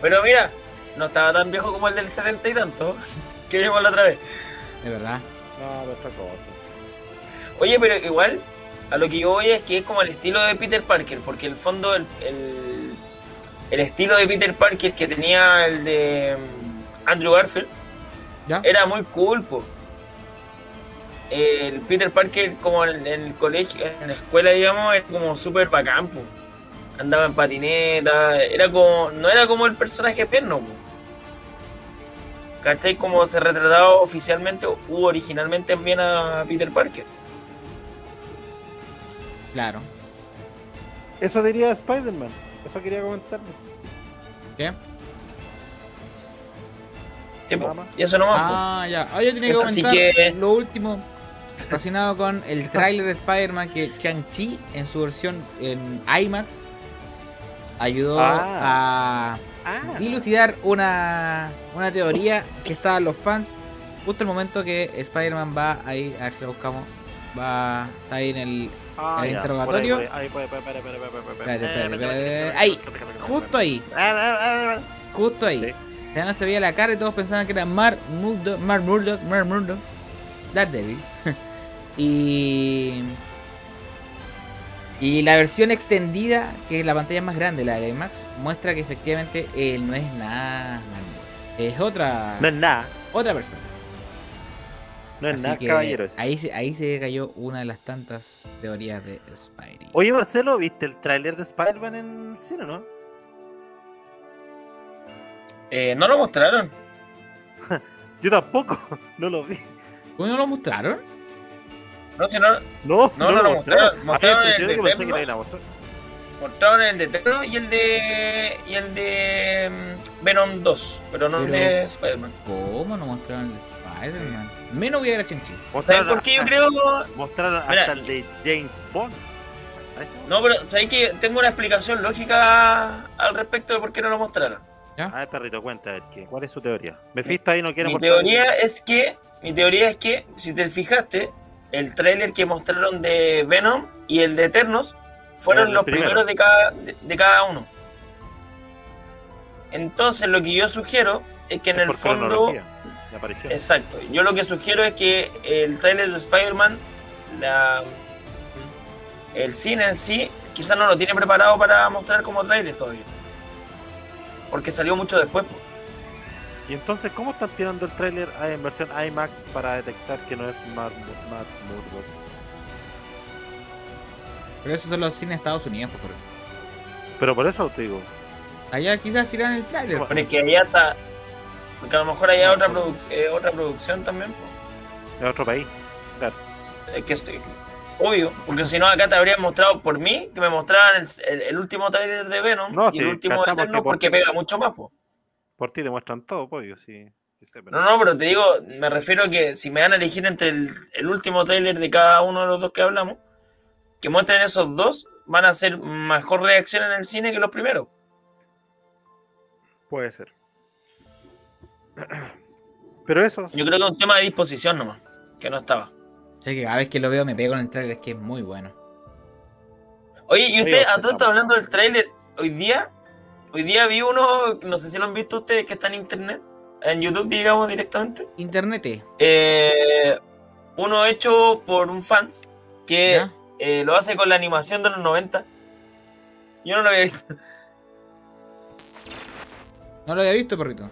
Pero mira, no estaba tan viejo como el del 70 y tanto (laughs) que vimos la otra vez. De verdad. No, pero otra cosa. Oye, pero igual, a lo que yo voy es que es como el estilo de Peter Parker, porque en el fondo el, el, el estilo de Peter Parker que tenía el de mm, Andrew Garfield ¿Ya? era muy cool, po. El Peter Parker como en, en el colegio, en la escuela, digamos, era como súper bacán, po. Andaba en patineta, era como, no era como el personaje perno, po. ¿Cachai? Como se retrataba oficialmente u originalmente bien a Peter Parker. Claro. Eso diría Spider-Man. Eso quería comentarles. ¿Qué? Sí, po. Y eso nomás, po. Ah, ya. Ah, yo tenía que Así comentar que- lo último relacionado con el tráiler de Spider-Man que Shang-Chi en su versión en IMAX ayudó a Ah, dilucidar una, una teoría que estaban los fans justo el momento que Spider-Man va ahí, a ver si lo buscamos, va, está ahí en el, ah, el ya, interrogatorio. ahí, Eh, justo ahí, Ah, ah, ah, ah. justo ahí. Sí. Ya no se veía la cara y todos pensaban que era Mark Murdock, Mark Murdock, Mark Murdock, Daredevil. (laughs) y. Y la versión extendida, que es la pantalla más grande, la de IMAX, muestra que efectivamente él no es nada. Es otra, No es nada. otra persona. No es Así nada, caballeros. Ahí se, ahí se cayó una de las tantas teorías de Spidey. Oye, Marcelo, ¿viste el tráiler de Spider-Man en cine, no? Eh, no lo mostraron. (laughs) Yo tampoco, (laughs) no lo vi. ¿Cómo no lo mostraron? No, si no, No, No, no lo mostraron. Mostraron Ay, el de mostrar. mostraron el de Eterno y el de. y el de mm, Venom 2, pero no el de Spider-Man. ¿Cómo no mostraron el Spider-Man? Menos voy a ir a Chinchi. ¿Saben Mostraron, por qué yo creo? mostraron Mira. hasta el de James Bond. No, pero ¿sabéis que tengo una explicación lógica al respecto de por qué no lo mostraron? A ver, perrito, cuenta, ¿qué? ¿cuál es su teoría? Ahí no quiere Mi mostrar- teoría es que. Mi teoría es que, si te fijaste, el tráiler que mostraron de Venom y el de Eternos fueron los primeros. de cada, de, de cada uno. Entonces lo que yo sugiero es que en Es el fondo. Exacto. Yo lo que sugiero es que el tráiler de Spider-Man, el cine en sí, quizás no lo tiene preparado para mostrar como tráiler todavía. Porque salió mucho después. po. Y entonces, ¿cómo están tirando el tráiler en versión IMAX para detectar que no es Matt, Matt Murdock? Pero eso son los cines de Estados Unidos, por correcto. Pero por eso te digo, Allá quizás tiran el tráiler. Pero es que allá está. Porque a lo mejor hay otra, produc- eh, otra producción también. po. es otro país. Claro. Es que estoy. Obvio, porque si no acá te habrían mostrado por mí que me mostraran el, el- el último tráiler de Venom No, y sí, el último de Eterno que por porque pega mucho más. po. Por ti te muestran todo, pollo, sí. No, no, pero te digo, me refiero a que si me van a elegir entre el, el último tráiler de cada uno de los dos que hablamos, que muestren esos dos, van a ser mejor reacción en el cine que los primeros. Puede ser. (clears throat) Pero eso, Yo creo que es un tema de disposición nomás, que no estaba. Que cada vez que lo veo me pego en el tráiler, es que es muy bueno. Oye, y usted, a todo esto estamos. hablando del tráiler, hoy día, hoy día vi uno, no sé si lo han visto ustedes, que está en internet, en YouTube, digamos, directamente. Internet, Eh, uno hecho por un fans que eh, lo hace con la animación de los 90. Yo no lo había visto. (laughs) No lo había visto, perrito.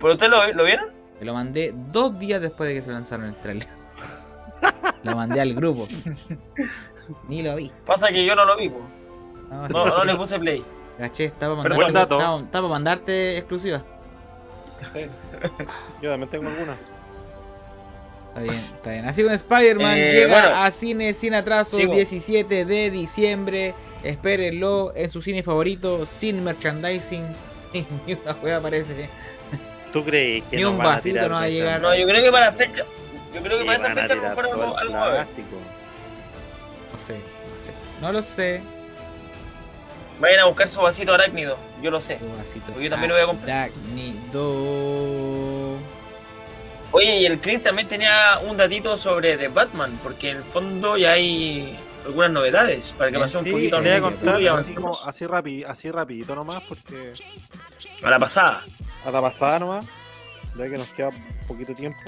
¿Pero ustedes lo, lo vieron? Me lo mandé dos días después de que se lanzaron el trailer. Lo mandé al grupo. (laughs) Ni lo vi. Pasa que yo no lo vi, po. No, No, (laughs) no le puse play. caché, estaba para Pero mandarte, buen dato. estaba- estaba para mandarte exclusiva. Sí. (laughs) Yo también tengo alguna. Está bien, está bien. Así con Spider-Man Eh, llega bueno. a cine sin atraso Sigo. 17 de diciembre. Espérenlo en su cine favorito, sin merchandising. Ni una juega parece. ¿Tú crees que Ni no un vasito tirar no va a llegar. No, yo creo que para la fecha. Yo creo que Sí, para esa a fecha a lo mejor algo, algo va a haber. plástico. No sé, no sé. No lo sé. Vayan a buscar su vasito arácnido. Yo lo sé. Tu vasito. Yo también lo voy a comprar. Aracnido. Oye, y el Chris también tenía un datito sobre The Batman, porque en el fondo ya hay algunas novedades, para que Sí, un poquito quería al contar y así, como, así, rapi- así rapidito nomás, porque a la pasada. a la pasada nomás, ya que nos queda poquito tiempo.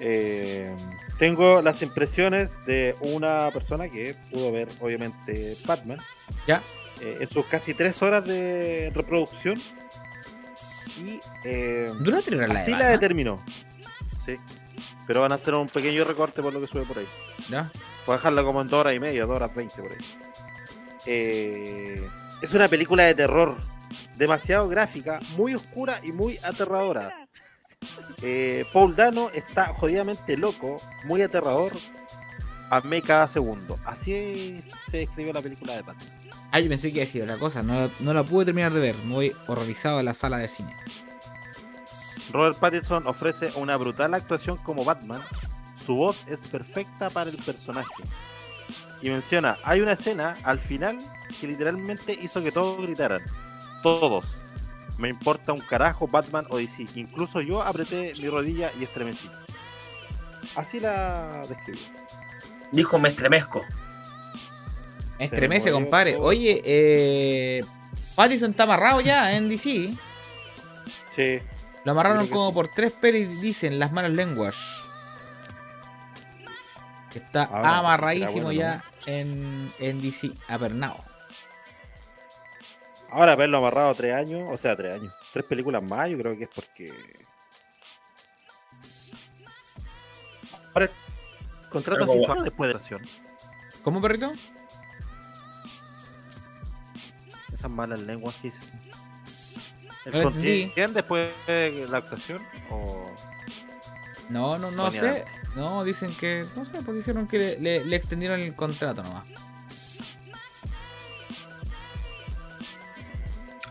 Eh, tengo las impresiones de una persona que pudo ver, obviamente, Batman. Ya. eh, en sus casi tres horas de reproducción. Y eh, Dura tres horas la de así la determinó. Sí. Pero van a hacer un pequeño recorte por lo que sube por ahí. ¿no? Voy a dejarla como en dos horas y media, dos horas veinte por ahí. Eh, es una película de terror, demasiado gráfica, muy oscura y muy aterradora. Eh, Paul Dano está jodidamente loco, muy aterrador, amé cada segundo. Así se describe la película de Batman. Ah, yo pensé que había sido la cosa. No, no la pude terminar de ver. Voy horrorizado a la sala de cine. Robert Pattinson ofrece una brutal actuación como Batman. Su voz es perfecta para el personaje. Y menciona, hay una escena al final que literalmente hizo que todos gritaran. Todos. Me importa un carajo Batman o DC. Incluso yo apreté mi rodilla y estremecí. Así la describí. Dijo, me estremezco. Me estremece, compadre. todo. Oye, eh. Pattison está amarrado ya en DC. Sí. Lo amarraron como sí. por tres pelis, dicen las malas lenguas. Está amarradísimo bueno, ya en, en DC, apernado. Ahora verlo amarrado tres años, o sea, tres años. Tres películas más, yo creo que es porque. Ahora, se como- hizo después de la acción. ¿Cómo, perrito? Esas malas lenguas que dicen. No ¿El contienen después de la actuación? O... No, no, no sé. antes. No, dicen que. No sé, pues dijeron que le, le- le extendieron el contrato nomás.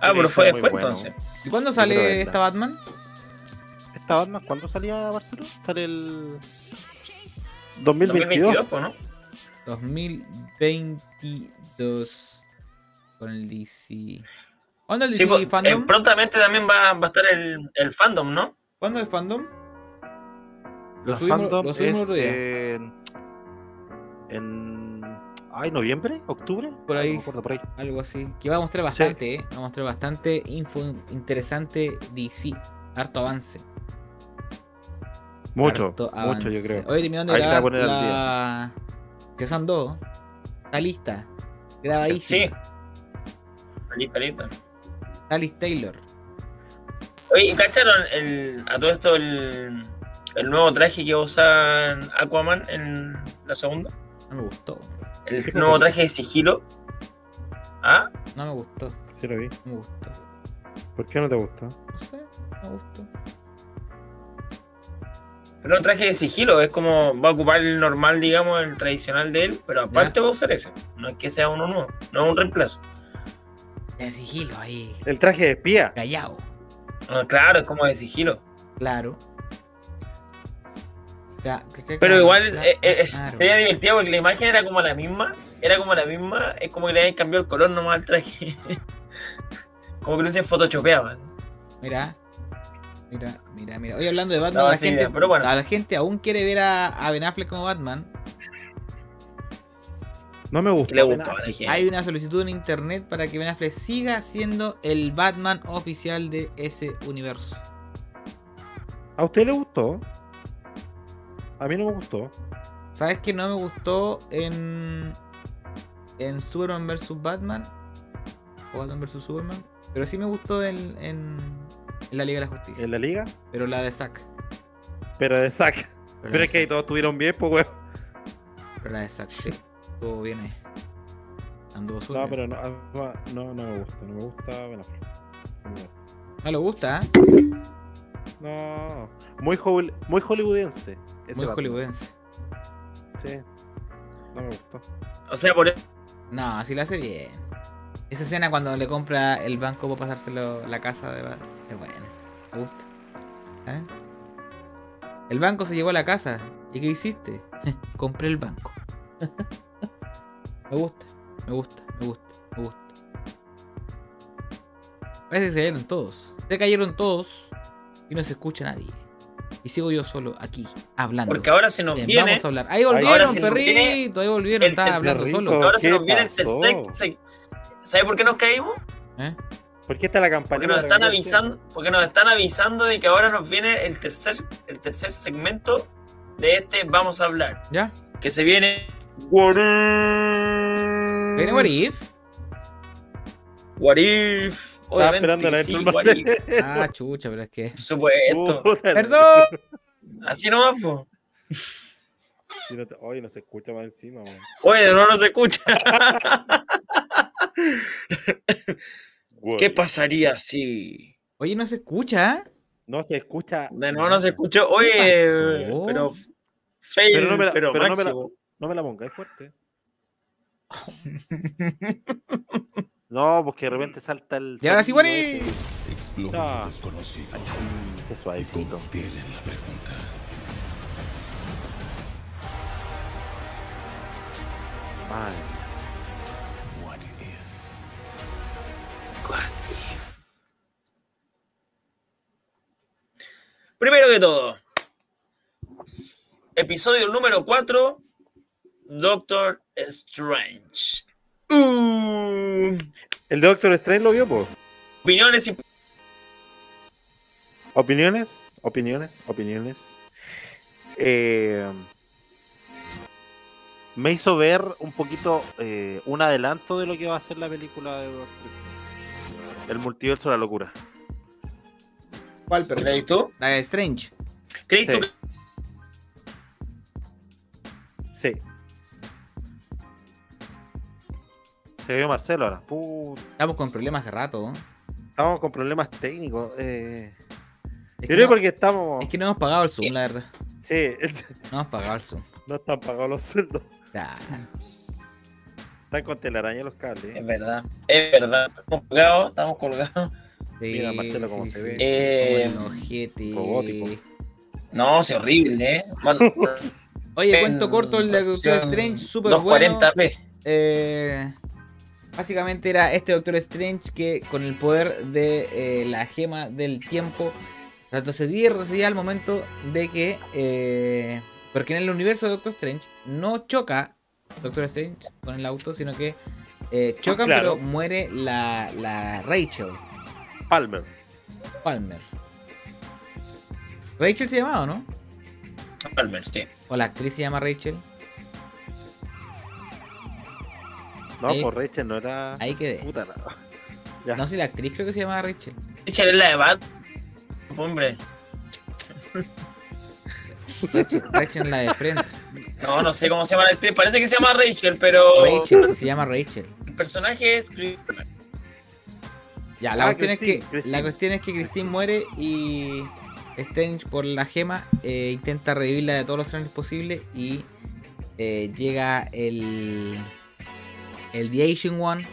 Ah, pero fue después bueno. entonces. ¿Y cuándo sale esta Batman? ¿Esta Batman cuándo salía a Barcelona? Sale el. 2022. 2022, pues, ¿no? 2022 con el DC. ¿Cuándo el Sí, DC pues, fandom? eh, prontamente también va, va a estar el, el fandom, ¿no? ¿Cuándo es fandom? Lo subimos- fandom lo subimos es en. En. Ay, noviembre, octubre. Por Ay, ahí. no me acuerdo, por ahí. Algo así. Que va a mostrar bastante, ¿eh? Va a mostrar bastante info interesante DC. Harto avance. Mucho, Harto mucho, yo creo. Oye, terminando de Ahí se va a poner al la... Que son dos. Está lista. Grabadísima. Sí. Lista, lista. Alice Taylor. Oye, ¿y ¿cacharon el, a todo esto el, el nuevo traje que usar Aquaman en la segunda? No me gustó. El ¿Qué nuevo traje de sigilo. ¿Ah? No me gustó. Sí, lo vi. No me gustó. ¿Por qué no te gustó? No sé. No me gustó. Pero un traje de sigilo, es como va a ocupar el normal, digamos, el tradicional de él, pero aparte va a usar ese. No es que sea uno nuevo, no es un reemplazo. El sigilo ahí. El traje de espía. Callado. No, claro, es como de sigilo. Claro. Pero claro, igual claro, eh, eh, claro. sería divertido porque la imagen era como la misma. Era como la misma, es como que le habían cambiado el color nomás al traje. (laughs) como que no se photoshopeaba. Mira. Mira, mira, mira. Hoy hablando de Batman, No, la, sí, gente, pero bueno. a la gente aún quiere ver a, a Ben Affleck como Batman. No me gustó. Le gustó. Hay una solicitud en internet para que Ben Affleck siga siendo el Batman oficial de ese universo. ¿A usted le gustó? A mí no me gustó. ¿Sabes qué no me gustó en en Superman vs Batman. O Batman vs Superman. Pero sí me gustó en, en, en la Liga de la Justicia. ¿En la liga? Pero la de Zack. Pero de Zack. Pero, es que ahí todos estuvieron bien, pues, weón. pero la de Zack, sí. Estuvo bien ahí. Anduvo No, pero no, no, no me gusta. No me gusta Ben Affleck. No. No le gusta, ¿eh? No. Muy, muy hollywoodense. Ese Muy hollywoodense. Sí. No me gustó. O sea, por eso. No, así lo hace bien. Esa escena cuando le compra el banco para pasárselo la casa de Batman. Es buena. Me gusta. ¿Eh? El banco se llevó a la casa. ¿Y qué hiciste? (laughs) Compré el banco. (laughs) me gusta, me gusta, me gusta, me gusta. Parece que se cayeron todos. Se cayeron todos y no se escucha nadie. Y sigo yo solo aquí, hablando. Porque ahora se nos Bien, viene. Vamos a hablar. Ahí volvieron, viene perrito. Ahí volvieron. Estaba hablando rico. solo. Ahora se ¿Qué nos viene el tercer. seg- ¿Sabe por qué nos caímos? ¿Eh? ¿Por qué está la Porque campanita? nos están avisando, porque nos están avisando de que ahora nos viene el tercer, el tercer segmento de este vamos a hablar. ¿Ya? Que se viene. ¿Viene What If? What if? Estaba esperando la sí, Ah, chucha, pero es que. por supuesto. ¡Perdón! Así nomás, po. si no te- Oye, no se escucha más encima, weón. Oye, no nos escucha. Güey. ¿Qué pasaría si Oye, no se escucha, ¿eh? No se escucha. de nuevo no se escuchó? ¿Qué Oye, pero fail, Pero no me la- pero pero no me la-. No me la pongáis fuerte. (laughs) No, porque de repente salta el. Y ahora sí. If. Explora Ah. lo desconocido Ay, qué y suavecito. consideren la pregunta. Ay, What if? What if? Primero que todo, episodio número 4, Doctor Strange. Uh, El de Doctor Strange lo vio, po. opiniones y Opiniones, opiniones, opiniones. Eh, me hizo ver un poquito eh, un adelanto de lo que va a ser la película de Doctor Strange. El multiverso de la locura. ¿Cuál, pero? ¿Crees tú? La de Strange. ¿Crees. Sí. Se vio Marcelo ahora. Puta, Estamos con problemas hace rato. ¿eh? estamos con problemas técnicos. Eh, Es, yo que creo no, porque estamos. es que no hemos pagado el Zoom, la verdad. Sí, No hemos pagado el Zoom. (laughs) no están pagados los sueldos. Ya. Están con telaraña los cables. Es verdad, es verdad. Estamos colgados, estamos colgados. Sí, Mira, Marcelo, cómo se ve. Eh, Como el ojete. robótico. No, es horrible, ¿eh? Bueno, (laughs) Oye, en cuento corto el de Doctor Strange, súper bueno. 240p. Eh, básicamente era este Doctor Strange que con el poder de eh, la gema del tiempo retrocedía y retrocedía al momento de que... eh, porque en el universo de Doctor Strange no choca Doctor Strange con el auto, sino que eh, chocan Claro. pero muere la, la Rachel Palmer. Palmer. Rachel se llamaba, ¿o no? Palmer, sí. O la actriz se llama Rachel. No, Ahí- por Rachel no era. Ahí quedé. Puta la- (laughs) Ya. No sé, la actriz creo que se llamaba Rachel. Échale la de Bat. Hombre, Rachel, Rachel la de Friends. no, no sé cómo se llama la actriz. Parece que se llama Rachel, pero Rachel, sí, se llama Rachel. el personaje es Chris. Ya, la, Ah, cuestión, es que, Christine. la cuestión es que Christine muere y Strange por la gema eh, intenta revivirla de todos los escenarios posibles y eh, llega el, el The Asian One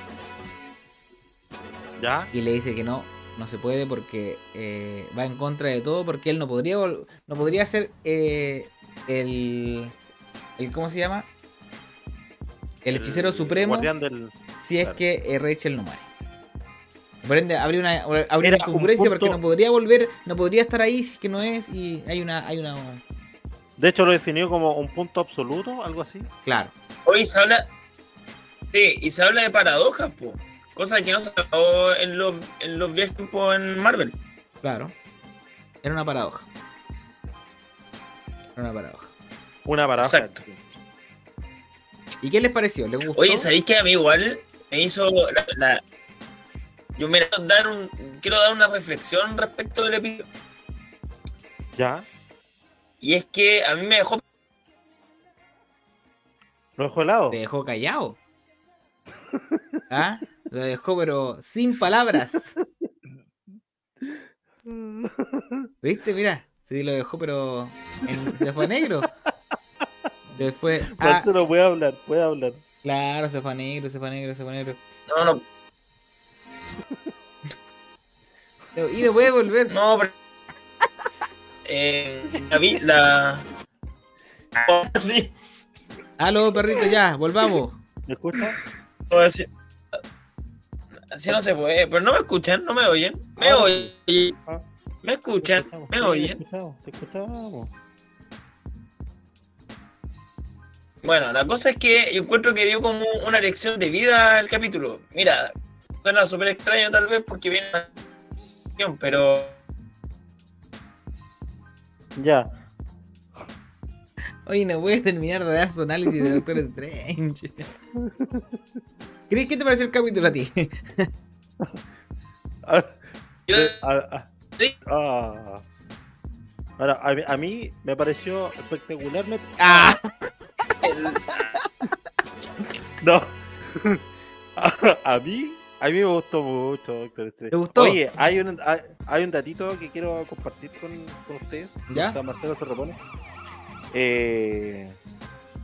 ¿Ya? y le dice que no, no se puede porque eh, va en contra de todo porque él no podría no podría ser eh, el, el ¿cómo se llama? El hechicero supremo Guardián del. si es Claro. que eh, Rachel no muere. Por ende, habría una, habría una un concurrencia porque no podría volver, no podría estar ahí si es que no es y hay una, hay una, De hecho, lo definió como un punto absoluto, algo así. claro, Hoy se habla. Sí, y se habla de paradojas, po. Cosa que no se habló en los, en los viejos tiempos en Marvel. claro. Era una paradoja. Era una paradoja. Una paradoja. Exacto. ¿Y qué les pareció? ¿Les gustó? Oye, ¿sabéis que a mí igual me hizo la, la- Yo me quiero dar, un, quiero dar una reflexión respecto del episodio. ¿Ya? Y es que a mí me dejó... ¿Lo dejó helado? Te dejó callado. ¿Ah? Lo dejó, pero sin palabras. (laughs) ¿Viste? Mira. Sí, lo dejó, pero en- se fue a negro. Después. Ah, Marcelo puede hablar, puede hablar. claro, se fue a negro, se fue a negro, se fue a negro. No, no, Y no puede volver. no, pero... Eh, la vi, la... Sí, Aló, perrito, ya, volvamos. ¿Me escucha? Voy a Así no se puede, pero no me escuchan, no me oyen. Me Ah, oyen, ah. me escuchan, me sí, oyen. Te escuchamos. Bueno, la cosa es que yo encuentro que dio como una lección de vida al capítulo. Mira, suena súper extraño tal vez porque viene una lección, pero Ya. Oye, no puede terminar de dar su análisis de Doctor Strange. (laughs) ¿Crees que te pareció el capítulo a ti? (laughs) Ah, yo ah, ah. Sí. Ah. Ahora, a, mí, a mí me pareció espectacularmente. ¡Ah! (laughs) No. (laughs) a mí, a mí me gustó mucho, Doctor Strange. ¿Te gustó? Oye, hay un, hay, hay un datito que quiero compartir con, con ustedes. ¿Ya? Marcelo se repone. Eh,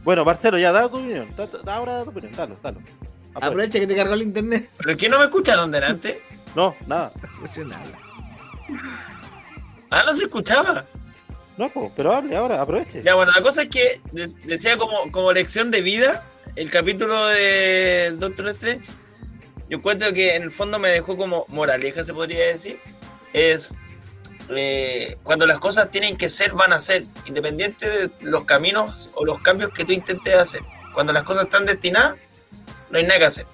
bueno, Marcelo, ya da tu opinión. Da- da- ahora da tu opinión. Dalo, dalo. Aprovecha. Aprovecha que te cargó el internet. ¿Pero qué no me escucharon delante? No, nada. No escucho nada. Ah, no se escuchaba. No, po, pero hable ahora, aproveche. Ya, bueno, la cosa es que decía como, como lección de vida el capítulo de Doctor Strange. Yo encuentro que en el fondo me dejó como moraleja, se podría decir. Es eh, cuando las cosas tienen que ser, van a ser, independiente de los caminos o los cambios que tú intentes hacer. Cuando las cosas están destinadas, no hay nada que hacer.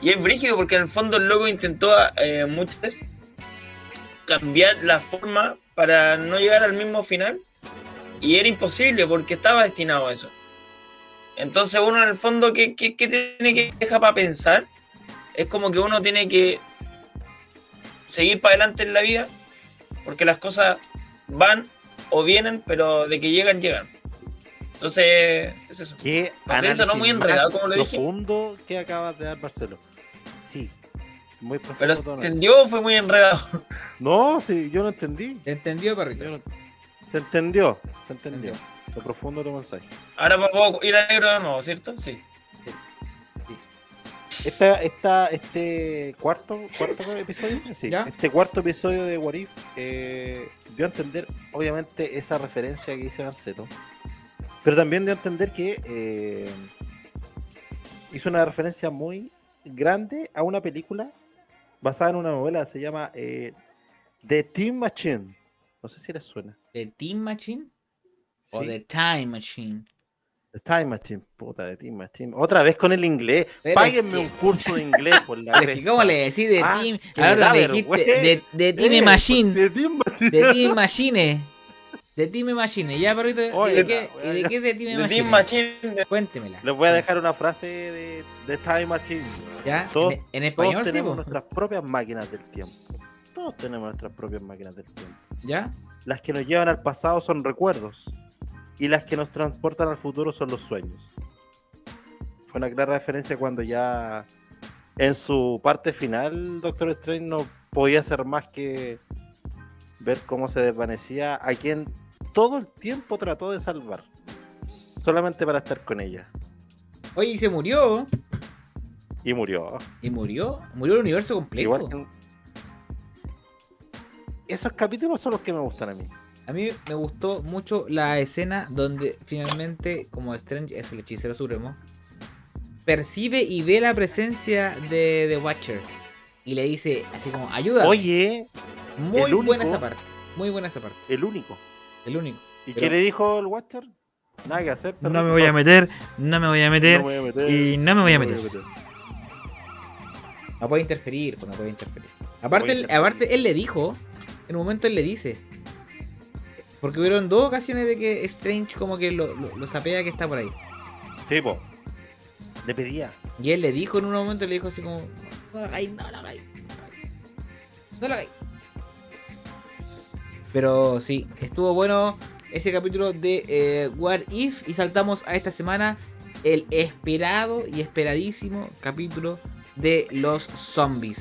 Y es brígido porque en el fondo el loco intentó eh, muchas veces cambiar la forma para no llegar al mismo final y era imposible porque estaba destinado a eso. Entonces uno en el fondo, ¿qué, qué, qué tiene que dejar para pensar? Es como que uno tiene que seguir para adelante en la vida porque las cosas van o vienen, pero de que llegan, llegan. Entonces, es eso. Qué No sé, sonó muy enredado, como lo dije. profundo que acabas de dar, Marcelo. Sí, muy Pero profundo. análisis. entendió o fue muy enredado. (laughs) No, sí, yo no entendí. ¿Te entendió, perrito? No- Se entendió, se entendió. Entendió. Lo profundo de tu mensaje. Ahora puedo ir a negro de nuevo, ¿cierto? Sí. Esta, esta, este cuarto, cuarto (laughs) episodio, sí, ¿Ya? este cuarto episodio de What If eh, dio a entender, obviamente, esa referencia que hice Marcelo, pero también a entender que eh, hizo una referencia muy grande a una película basada en una novela, se llama eh, The Team Machine. No sé si les suena. ¿De Team Machine? ¿O de Time Machine? The Time Machine, puta, The Team Machine. Otra vez con el inglés. Pero Páguenme que- un curso de inglés por la (laughs) que, ¿cómo le decís de Ah, Team? Ahora le dijiste de, de Team Eh, Machine. The Team Machine. De Team Machine. Ya, perrito. ¿Y de qué, y de qué es de Team The Machine? Team Machine de- Cuéntemela. Les voy a dejar una frase de, de Time Machine. ¿Ya? Todos- ¿En, en Todos español, sí, tenemos nuestras propias máquinas del tiempo. Todos tenemos nuestras propias máquinas del tiempo. ¿Ya? Las que nos llevan al pasado son recuerdos. Y las que nos transportan al futuro son los sueños. Fue una clara referencia cuando ya en su parte final Doctor Strange no podía hacer más que ver cómo se desvanecía a quien todo el tiempo trató de salvar. Solamente para estar con ella. Oye, y se murió. Y murió. ¿Y murió? Murió el universo completo. Igual que... Esos capítulos son los que me gustan a mí. A mí me gustó mucho la escena donde finalmente, como Strange es el hechicero supremo, percibe y ve la presencia de The Watcher. Y le dice así como, ayuda. Oye, muy buena esa parte. Muy buena esa parte. el único. El único. ¿Y Pero- qué le dijo el Watcher? Nada que hacer. No perrito. me voy a meter, no me voy a meter No me voy a meter, y no me voy a no meter. No puede interferir, pues no puede interferir. Aparte, él, aparte él le dijo, en un momento él le dice. Porque hubieron dos ocasiones de que Strange como que lo, lo, lo sapea que está por ahí. Sí, po. Le pedía. Y él le dijo en un momento, le dijo así como, no la hagáis, no la hagáis. No la hagáis. Pero sí, estuvo bueno ese capítulo de eh, What If y saltamos a esta semana el esperado y esperadísimo capítulo de los zombies.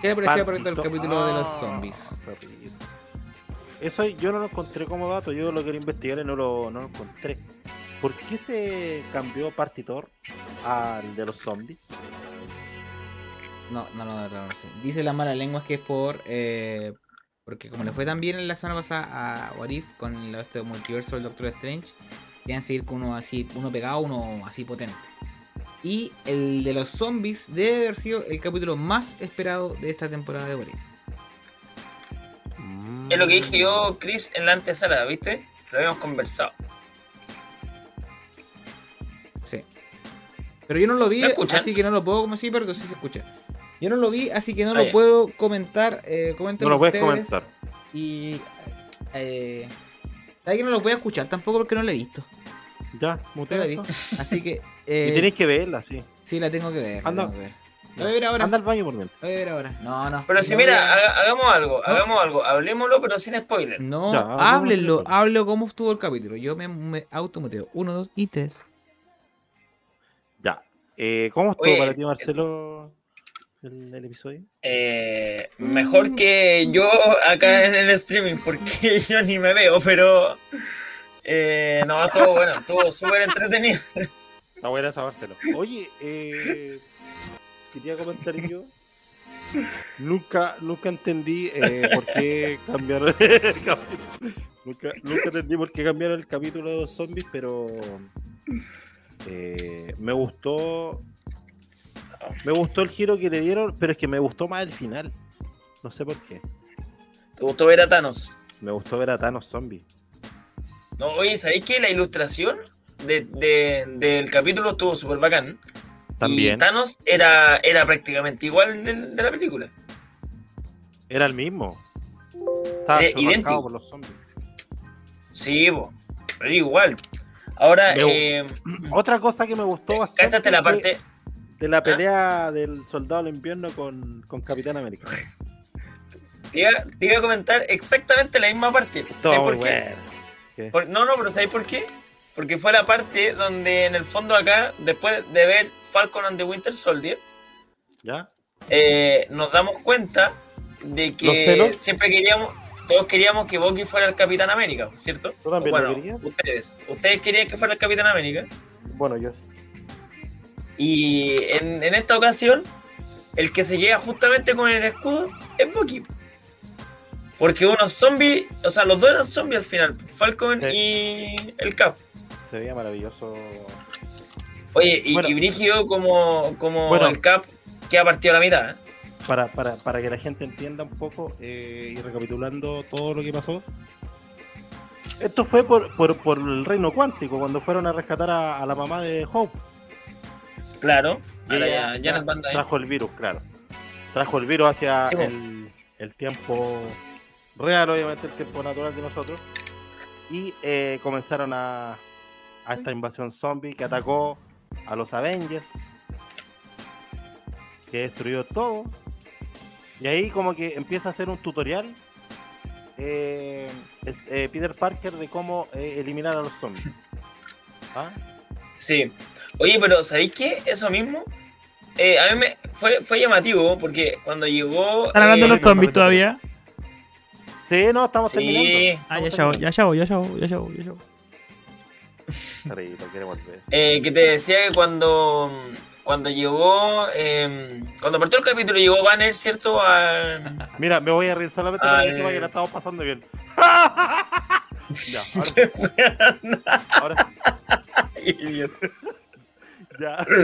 ¿Qué le pareció por el capítulo de los Ah, zombies? rapidito. Eso yo no lo encontré como dato, yo lo quería investigar y no lo, no lo encontré. ¿Por qué se cambió Partitor al de los zombies? No, no, no, no, no sé. Dice la mala lengua que es por. eh, porque como le fue tan bien en la semana pasada a What If con lo- este multiverso del Doctor Strange, querían seguir con uno así, uno pegado, uno así potente. Y el de los zombies debe haber sido el capítulo más esperado de esta temporada de What If. Es lo que dije yo, Chris, en la antesala, ¿viste? Lo habíamos conversado. Sí. Pero yo no lo vi, ¿Me escuchan? así que no lo puedo como sí, pero sí se escucha. Yo no lo vi, así que no Ah, lo ya. puedo comentar. Eh, No lo puedes ustedes. comentar. Y. Eh, ¿Sabes que no lo voy a escuchar tampoco porque no lo he visto? Ya, No vi. esto. Así que. (laughs) Y Eh, tenéis que verla, sí. Sí, la tengo que ver. Anda. tengo que ver. La voy a ver ahora. Anda al baño por mientras. La voy a ver ahora. No, no. Pero si no mira, haga- hagamos algo, hagamos algo, hablemoslo pero sin spoiler. No, Ya, hablemos háblenlo. Hablo cómo estuvo el capítulo. Yo me, me automuteo. Uno, dos y tres. Ya. Eh, ¿Cómo estuvo Oye, para ti, Marcelo, el, el episodio? Eh, mejor que yo acá en el streaming, porque (laughs) yo ni me veo, pero eh, no, estuvo bueno, estuvo súper entretenido. Está buena esa, Marcelo. Oye, eh, quería comentar yo. Nunca, nunca entendí eh, por qué cambiaron el capítulo. Nunca, nunca entendí por qué cambiaron el capítulo de los zombies, pero eh, me gustó. Me gustó el giro que le dieron, pero es que me gustó más el final. No sé por qué. ¿Te gustó ver a Thanos? Me gustó ver a Thanos zombie. No, oye, ¿sabéis que la ilustración de, de- del capítulo estuvo súper bacán? También. Y Thanos era, era prácticamente igual de, la película. Era el mismo. Estaba idéntico. por los zombies. Sí, po, pero igual. Ahora, eh, (clears throat) Otra cosa que me gustó bastante. cántate la parte. De la pelea del soldado del invierno con, con Capitán América. Te iba, te iba a comentar exactamente la misma parte. ¿Sabes por qué? bueno. ¿Qué? Por- no, no, pero ¿sabes por qué? Porque fue la parte donde en el fondo acá, después de ver Falcon and the Winter Soldier, ¿Ya? eh, nos damos cuenta de ¿Los que siempre queríamos, todos queríamos que Bucky fuera el Capitán América, ¿cierto? ¿Tú también bueno, querías? ustedes, ustedes querían que fuera el Capitán América. Bueno, yo. Y en, en esta ocasión, el que se queda justamente con el escudo es Bucky. Porque unos zombies, o sea, los dos eran zombies al final, Falcon Sí. y el Cap. Se veía maravilloso. Oye, y, Bueno. y como, como Bueno. el Cap queda partido a la mitad. ¿eh? Para, para, para que la gente entienda un poco eh, y recapitulando todo lo que pasó. Esto fue por, por, por el reino cuántico, cuando fueron a rescatar a, a la mamá de Hope. Claro. Y ella ya, Dyne. trajo el virus, claro. Trajo el virus hacia Sí, po. el, el tiempo real, obviamente el tiempo natural de nosotros. Y eh, comenzaron a, a esta invasión zombie que atacó a los Avengers. Que destruyó todo. Y ahí como que empieza a hacer un tutorial. eh, es, eh, Peter Parker de cómo eh, eliminar a los zombies. (laughs) ¿Ah? Sí. Oye, pero ¿sabéis qué? Eso mismo. eh, a mí me fue, fue llamativo porque cuando llegó. ¿Están hablando de eh, los zombies todavía? Sí, no, estamos Sí. terminando. Ah, ya Estamos ya voy, ya ya voy, ya ya voy, ya volver. eh, que te decía que cuando. Cuando llegó. eh, cuando partió el capítulo llegó Banner, ¿cierto? Al- Mira, me voy a reír solamente Ah, para que la es- estamos pasando bien. (laughs) (laughs) ya, ahora sí. Ahora sí. (laughs) Ya. (coughs)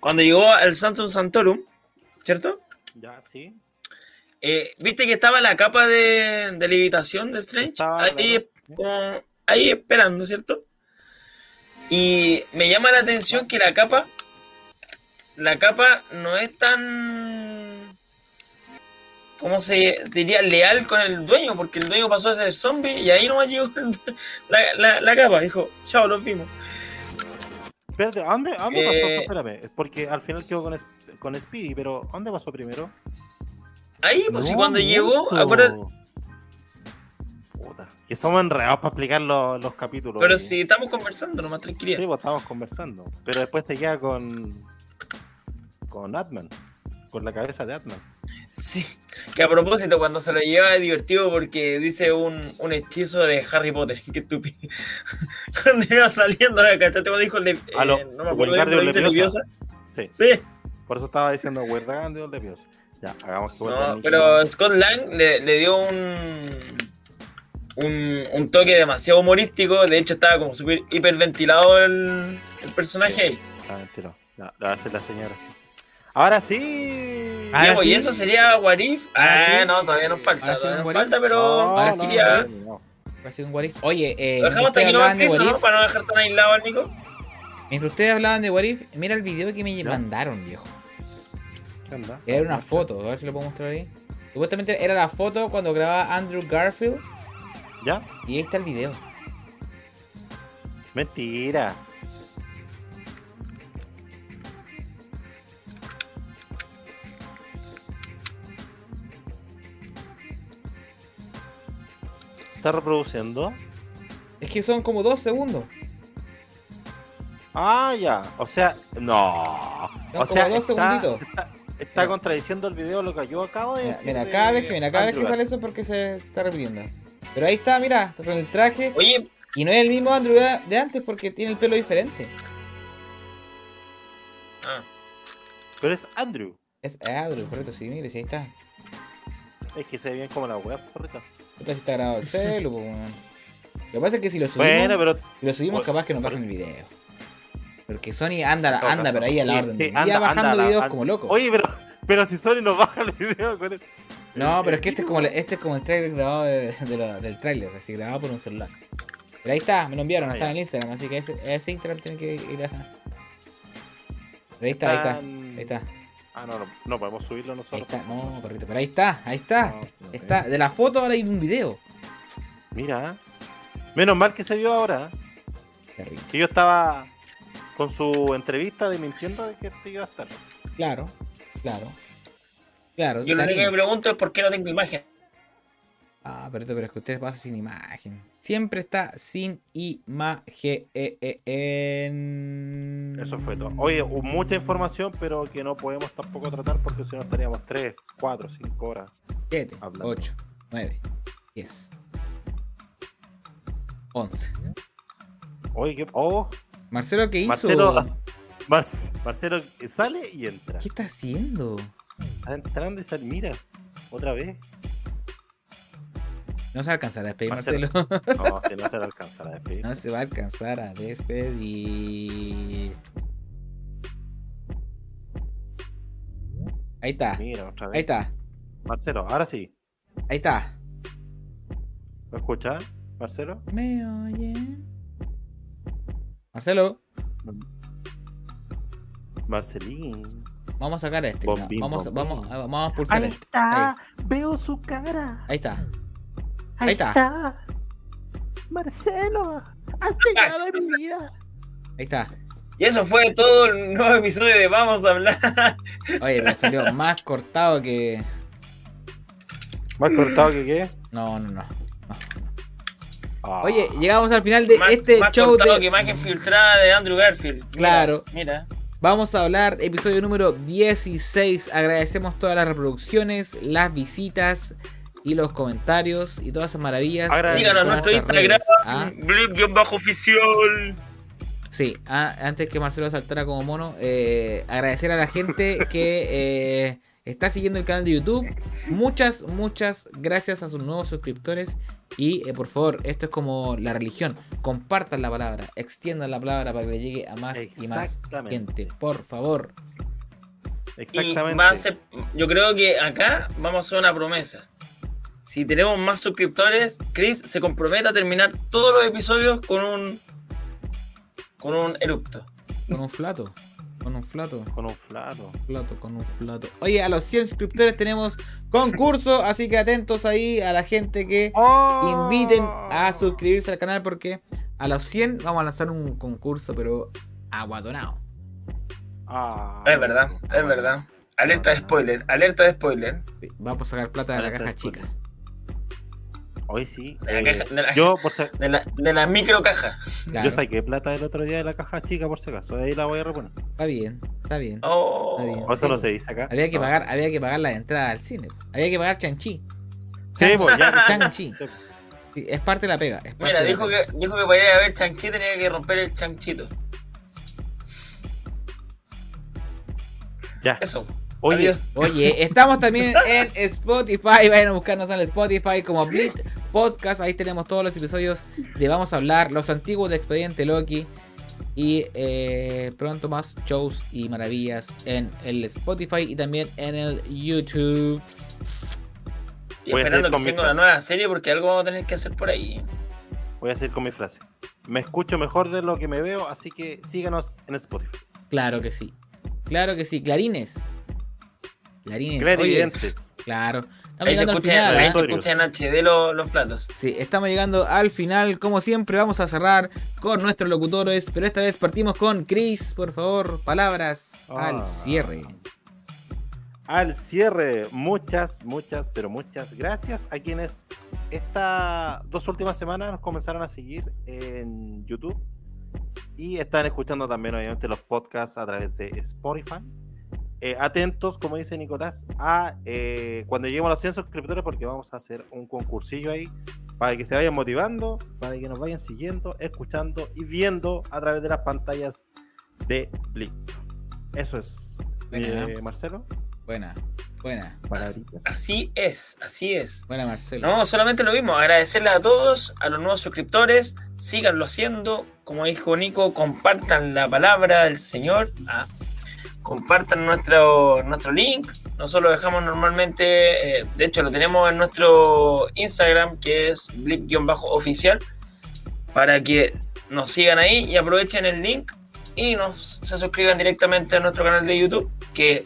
Cuando llegó al Santum Santorum, ¿cierto? Ya, sí. Eh, Viste que estaba la capa de, de levitación de Strange. Estaba, ahí, claro. como- ahí esperando, ¿cierto? Y me llama la atención que la capa. La capa no es tan. ¿Cómo se diría? Leal con el dueño, porque el dueño pasó a ser zombie y ahí nomás llegó (laughs) la, la, la capa. Dijo, chao, los vimos. Espérate, ¿a dónde, a dónde pasó? Eh, Espérame, porque al final quedó con, con Speedy, pero ¿a dónde pasó primero? Ahí, pues, y No, cuando llegó, acuérdate- Puta, que somos enredados para explicar los, los capítulos. pero si estamos conversando, nomás tranquilidad. Sí, pues estábamos conversando. Pero después se queda con. con Atman. Con la cabeza de Atman. Sí, que a propósito, cuando se lo lleva es divertido porque dice un, un hechizo de Harry Potter. (laughs) Qué estúpido. cuando iba saliendo, ¿cachaste cuando dijo le, A lo- eh, no me acuerdo Wingardium bien, pero dice Leviosa. Sí, Sí, por eso estaba diciendo de Leviosa. Ya, hagamos que no, Nicky. pero Scott Lang le, le dio un, un un toque demasiado humorístico. De hecho, estaba como súper hiperventilado el, el personaje ahí. Ah, mentira. No, lo va a hacer la señora. sí. Ahora sí. Ah, sí. y eso sería Warif. Ah, Ah, sí. no, todavía nos falta. Ahora todavía nos falta, pero. No, ahora no, sí, no, un what if. Oye, eh, Lo dejamos hasta aquí ustedes no hablaban de empiezo, what ¿no? Para no dejar tan aislado al Nico. mientras ustedes hablaban de what if, mira el video que me mandaron, viejo. ¿Qué onda? Era una foto, a ver si lo puedo mostrar ahí. Supuestamente era la foto cuando grababa Andrew Garfield ¿Ya? y ahí está el video. Mentira. ¿Está reproduciendo? Es que son como dos segundos. Ah, ya. O sea, no. Son o sea, como dos está, segunditos. se está, contradiciendo el video lo que yo acabo de Mira, decir. mira, de cada vez que, mira, cada vez que sale eso es porque se, se está repitiendo. Pero ahí está, mira, con el traje. Oye, Y no es el mismo Andrew de antes porque tiene el pelo diferente. ah. Pero es Andrew. Es Andrew, correcto, sí, mire, sí, ahí está. Es que se ve bien como la web, correcto. Puta, si está grabado el celu, po, weón. Lo que pasa es que si lo subimos, Bueno, pero si lo subimos por- capaz que nos bajen el video. Porque Sony anda, anda pero ahí a la orden sí, anda, bajando anda, videos anda. como loco. Oye, pero, pero si Sony nos baja el video con el- no, pero es que este es como, este es como el trailer grabado de, de lo- del trailer, así grabado por un celular. Pero ahí está, me lo enviaron, Ah, está en el Instagram, así que ese, ese Instagram tiene que ir a. Pero ahí está, ahí está, ahí está, Ah, no, no, no podemos subirlo ahí nosotros. está, no, perrito, pero ahí está, ahí está. No, Está, de la foto ahora hay un video. Mira, menos mal que se dio ahora. Perrito. Que yo estaba con su entrevista de mintiendo de que este iba a estar. Claro, claro. Claro, yo lo único que me pregunto es por qué no tengo imagen. Ah, pero, pero es que usted pasa sin imagen. Siempre está sin imagen. en- Eso fue todo. Oye, mucha información, pero que no podemos tampoco tratar porque si no estaríamos 3, 4, 5 horas. 7, Hablando. 8, 9, 10, 11. Oye, ¿qué? Oh, Marcelo, ¿qué hizo? Marcelo, (laughs) Mar- Marcelo sale y entra. ¿Qué está haciendo? Está entrando y sale. Mira, otra vez. No se va a alcanzar a despedir, Marcelo. Marcelo. No, si no se le (laughs) alcanza la despedir. no se va a alcanzar a despedir. Ahí está. Mira, otra Ahí vez. está. Marcelo, ahora sí. Ahí está. ¿Me escuchas, Marcelo? ¿Me oyen? Marcelo, Marcelín. vamos a sacar a este. Bombín, vamos, bombín. vamos, vamos a pulsar Ahí este. está. Veo su cara. Ahí está. Ahí, Ahí está. está. Marcelo, has llegado a mi vida. Ahí está. Y eso fue todo el nuevo episodio de Vamos a hablar. (laughs) Oye, pero salió más cortado que. ¿Más cortado que qué? No, no, no. Ah. Oye, llegamos al final de más, este más show cortado de. que imagen filtrada de Andrew Garfield. Mira, Claro. Mira. Vamos a hablar, episodio número 16. Agradecemos todas las reproducciones, las visitas y los comentarios y todas esas maravillas. En Con nuestro Instagram, ¿ah? blip-oficial. Sí, ah, antes que Marcelo saltara como mono, eh, agradecer a la gente que eh, está siguiendo el canal de YouTube. Muchas, muchas gracias a sus nuevos suscriptores. Y eh, por favor, esto es como la religión. Compartan la palabra, extiendan la palabra para que le llegue a más y más gente. Por favor. Y Exactamente. va a ser, yo creo que acá vamos a hacer una promesa. Si tenemos más suscriptores, Chris se compromete a terminar todos los episodios con un con un erupto. Con un flato. Con un flato. Con un flato. Plato, con un plato. Oye, a los 100 suscriptores tenemos concurso, así que atentos ahí a la gente que inviten a suscribirse al canal porque a los 100 vamos a lanzar un concurso, pero aguatonado. Ah, Es verdad, es verdad. Alerta de spoiler, alerta de spoiler. Vamos a sacar plata de la caja de chica. Hoy sí. De la eh, caja- de la- yo, por si, De la, de la micro caja. Claro, yo saqué plata el otro día de la caja chica, por si acaso. Ahí la voy a reponer. Está bien, está bien. Oh. Está bien. O eso no se dice acá. Había que No. pagar, había que pagar la entrada al cine. Había que pagar chanchi. Sí, pues ya. Chanchi. Sí, es parte de la pega. es parte Mira, dijo pega. que, dijo que para ir a ver Chanchi tenía que romper el chanchito. Ya. Eso. Oye, Adiós. Oye, estamos también en Spotify. Vayan a buscarnos en Spotify como Blit Podcast. Ahí tenemos todos los episodios de Vamos a hablar, los antiguos de Expediente Loki. Y eh, pronto más shows y maravillas en el Spotify y también en el YouTube. Y Voy a esperando que salga una nueva serie porque algo vamos a tener que hacer por ahí. voy a seguir con mi frase. Me escucho mejor de lo que me veo, así que síganos en Spotify. Claro que sí. Claro que sí. Clarines. Clarines. Oye, evidentes. claro. Estamos Ahí se llegando al escucha, final. ahí se escucha en HD los, los platos. Sí, estamos llegando al final. Como siempre, vamos a cerrar con nuestros locutores. Pero esta vez partimos con Chris. Por favor, palabras al Ah. cierre. Al cierre, muchas, muchas, pero muchas gracias a quienes estas dos últimas semanas nos comenzaron a seguir en YouTube y están escuchando también, obviamente, los podcasts a través de Spotify. Eh, atentos, como dice Nicolás, a eh, cuando lleguemos a los 100 suscriptores, porque vamos a hacer un concursillo ahí para que se vayan motivando, para que nos vayan siguiendo, escuchando y viendo a través de las pantallas de Blip. Eso es, Buena. eh, Marcelo. Buena, buena. Así es, así es. buena Marcelo. No, solamente lo mismo, agradecerle a todos, a los nuevos suscriptores, síganlo haciendo, como dijo Nico, compartan la palabra del Señor, compartan nuestro, nuestro link, nosotros lo dejamos normalmente, eh, de hecho lo tenemos en nuestro Instagram, que es blip-oficial, para que nos sigan ahí y aprovechen el link y nos se suscriban directamente a nuestro canal de YouTube, que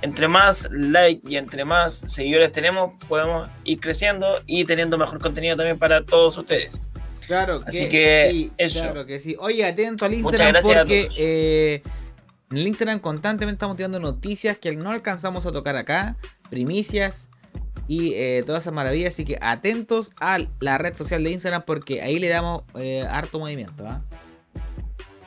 entre más like y entre más seguidores tenemos, podemos ir creciendo y teniendo mejor contenido también para todos ustedes. Claro que, Así que sí, eso. claro que sí. Oye, atento al Muchas Instagram gracias a porque todos. eh, en el Instagram constantemente estamos tirando noticias que no alcanzamos a tocar acá, primicias y eh, todas esas maravillas. Así que atentos a la red social de Instagram porque ahí le damos eh, harto movimiento. ¿ah?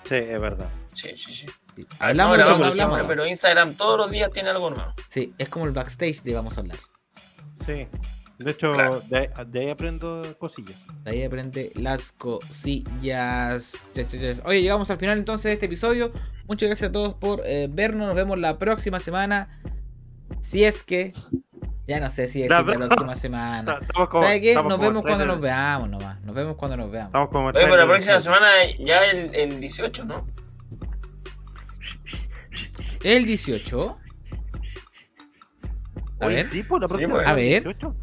Sí, es verdad. Sí, sí, sí. Sí. No Hablamos, grabamos hablamos, siempre, hablamos. pero Instagram todos los días tiene algo nuevo. Sí, es como el backstage de vamos a hablar. Sí. De hecho, Claro. de, de ahí aprendo cosillas. De ahí aprende las cosillas. Oye, llegamos al final entonces de este episodio. Muchas gracias a todos por eh, vernos. Nos vemos la próxima semana. Si es que. Ya no sé si es La la, próxima semana. (laughs) Estamos como- ¿Sabes qué? Nos vemos cuando nos veamos nomás. Nos vemos cuando nos veamos. Estamos como Oye, pero la próxima semana ya el, el 18, ¿no? El 18. A Oye, ver. sí, pues la próxima pues. semana A ver. 18.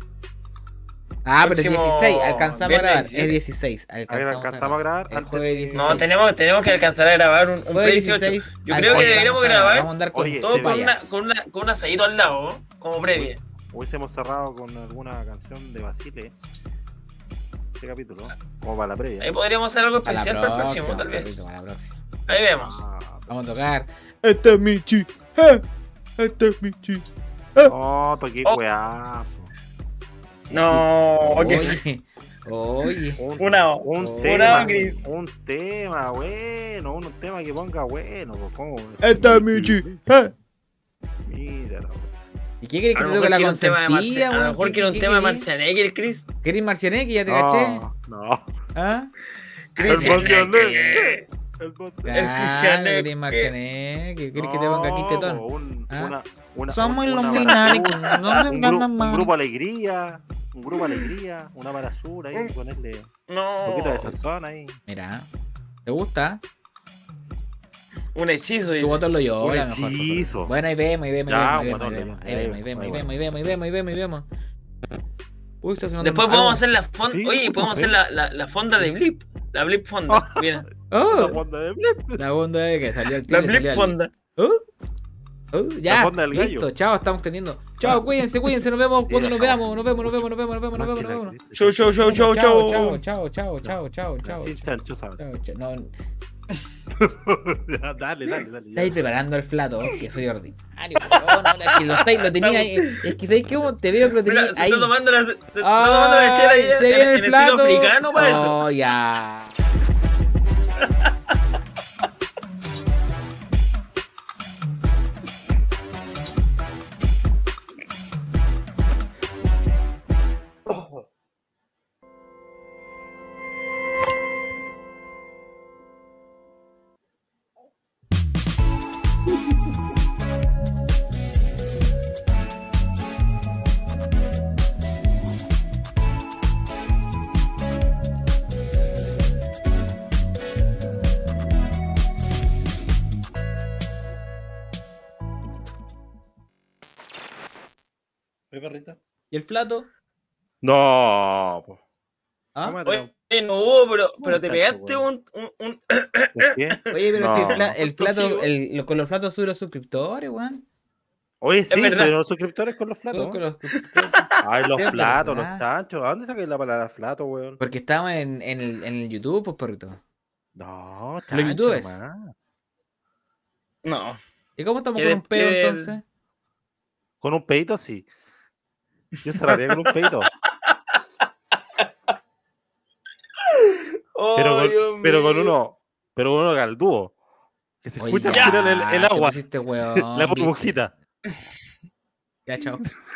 Ah, pero es próximo 16. Alcanzamos a grabar. 17. Es 16. A ver, Alcanzamos, alcanzamos a grabar El antes jueves de- 16. No, tenemos, tenemos que alcanzar a grabar un, un Jueves pre-18. 16. Yo creo que alcanzamos deberíamos grabar Vamos a andar con Oye, Todo con, una, con, una, con un asadito al lado, ¿no? como previa. Hubiésemos cerrado con alguna canción de Basile. Este capítulo, como para la previa. Ahí podríamos hacer algo especial para el próximo, tal vez. la. Ahí vemos. Ah, Vamos a tocar. Este es Michi. eh, Este es Michi. no, toqué Oh. weá. No. Oye. Oye. Un, Una, un Oh. tema, Chris. un tema bueno, un tema que ponga bueno, po, ¿cómo? Este es Michi. eh. Mira, ¿Y qué querés A que te toque la quiere un tema de consentida, A lo mejor ¿Qué- quiere un tema de? Marcianeque, el Chris. ¿Querés Marcianeque? ¿Ya te caché? no, no. ¿Ah? El Marcianeque. El Cristianeque. querés Marcianeque. ¿Querés que te ponga aquí tetón? un- ¿Ah? una, una, Somos un- los No un, un grupo alegría, un grupo alegría, una basura ahí, ponerle un No. poquito de sazón ahí. Mira. ¿Te gusta? Un hechizo. Su botón lo llora. Un hechizo. Bueno, ahí vemos, ahí vemos, ahí un vemos, ahí botón vemos, ahí vemos, ahí vemos, ahí vemos, ahí vemos, ahí vemos, ahí. Uy, está Después algo. podemos hacer la fonda. Sí, Oye, podemos hacer la, la, la fonda de Blip. La Blip fonda. (laughs) Mira. La ¡Oh! fonda de Blip. La onda de que salió el La Blip fonda. ¡Oh! ¡Oh! Ya, listo, chao, estamos teniendo. Chao, cuídense, cuídense, nos vemos cuando nos veamos, nos vemos, nos vemos, nos vemos, nos vemos, nos vemos, nos vemos. Chau, chau, chau, chau, Chao, chau. chao, chao, chao, chao, chao, chao, chao. Chao, chao. No, (laughs) dale, dale, dale. Estáis preparando el plato, que soy ordinario. es que lo, estáis, lo tenía ahí. Es que sabéis que te veo que lo tenía se ahí. está tomando la, se, se está tomando la chela ahí se en, viene en el plato. africano para eso. Oh, ya. (laughs) ¿Y el plato? No, po. ¿Ah? ¿Cómo te- Oye, no hubo, pero, pero te pegaste un, un, un- ¿Por qué? (coughs) Oye, pero si el, No. pla- el plato, el, lo- con los platos suben los suscriptores, weón. Oye, sí, subieron los suscriptores con los platos. con los suscriptores. (laughs) Ay, los platos, los tanchos. ¿A dónde saqué la palabra flato, weón? Porque estamos en, en, el, en el YouTube, pues, perrito. No, Los chancho youtubers. nomás. No. ¿Y cómo estamos con un pedo entonces? Con un peito, sí. Yo cerraría con un peito. Pero Oh, con, pero con uno, pero con uno caldúo. Que se Oye, escucha al ya, final el, el te agua, pusiste weón, (laughs) la burbujita. Ya, chao. (laughs)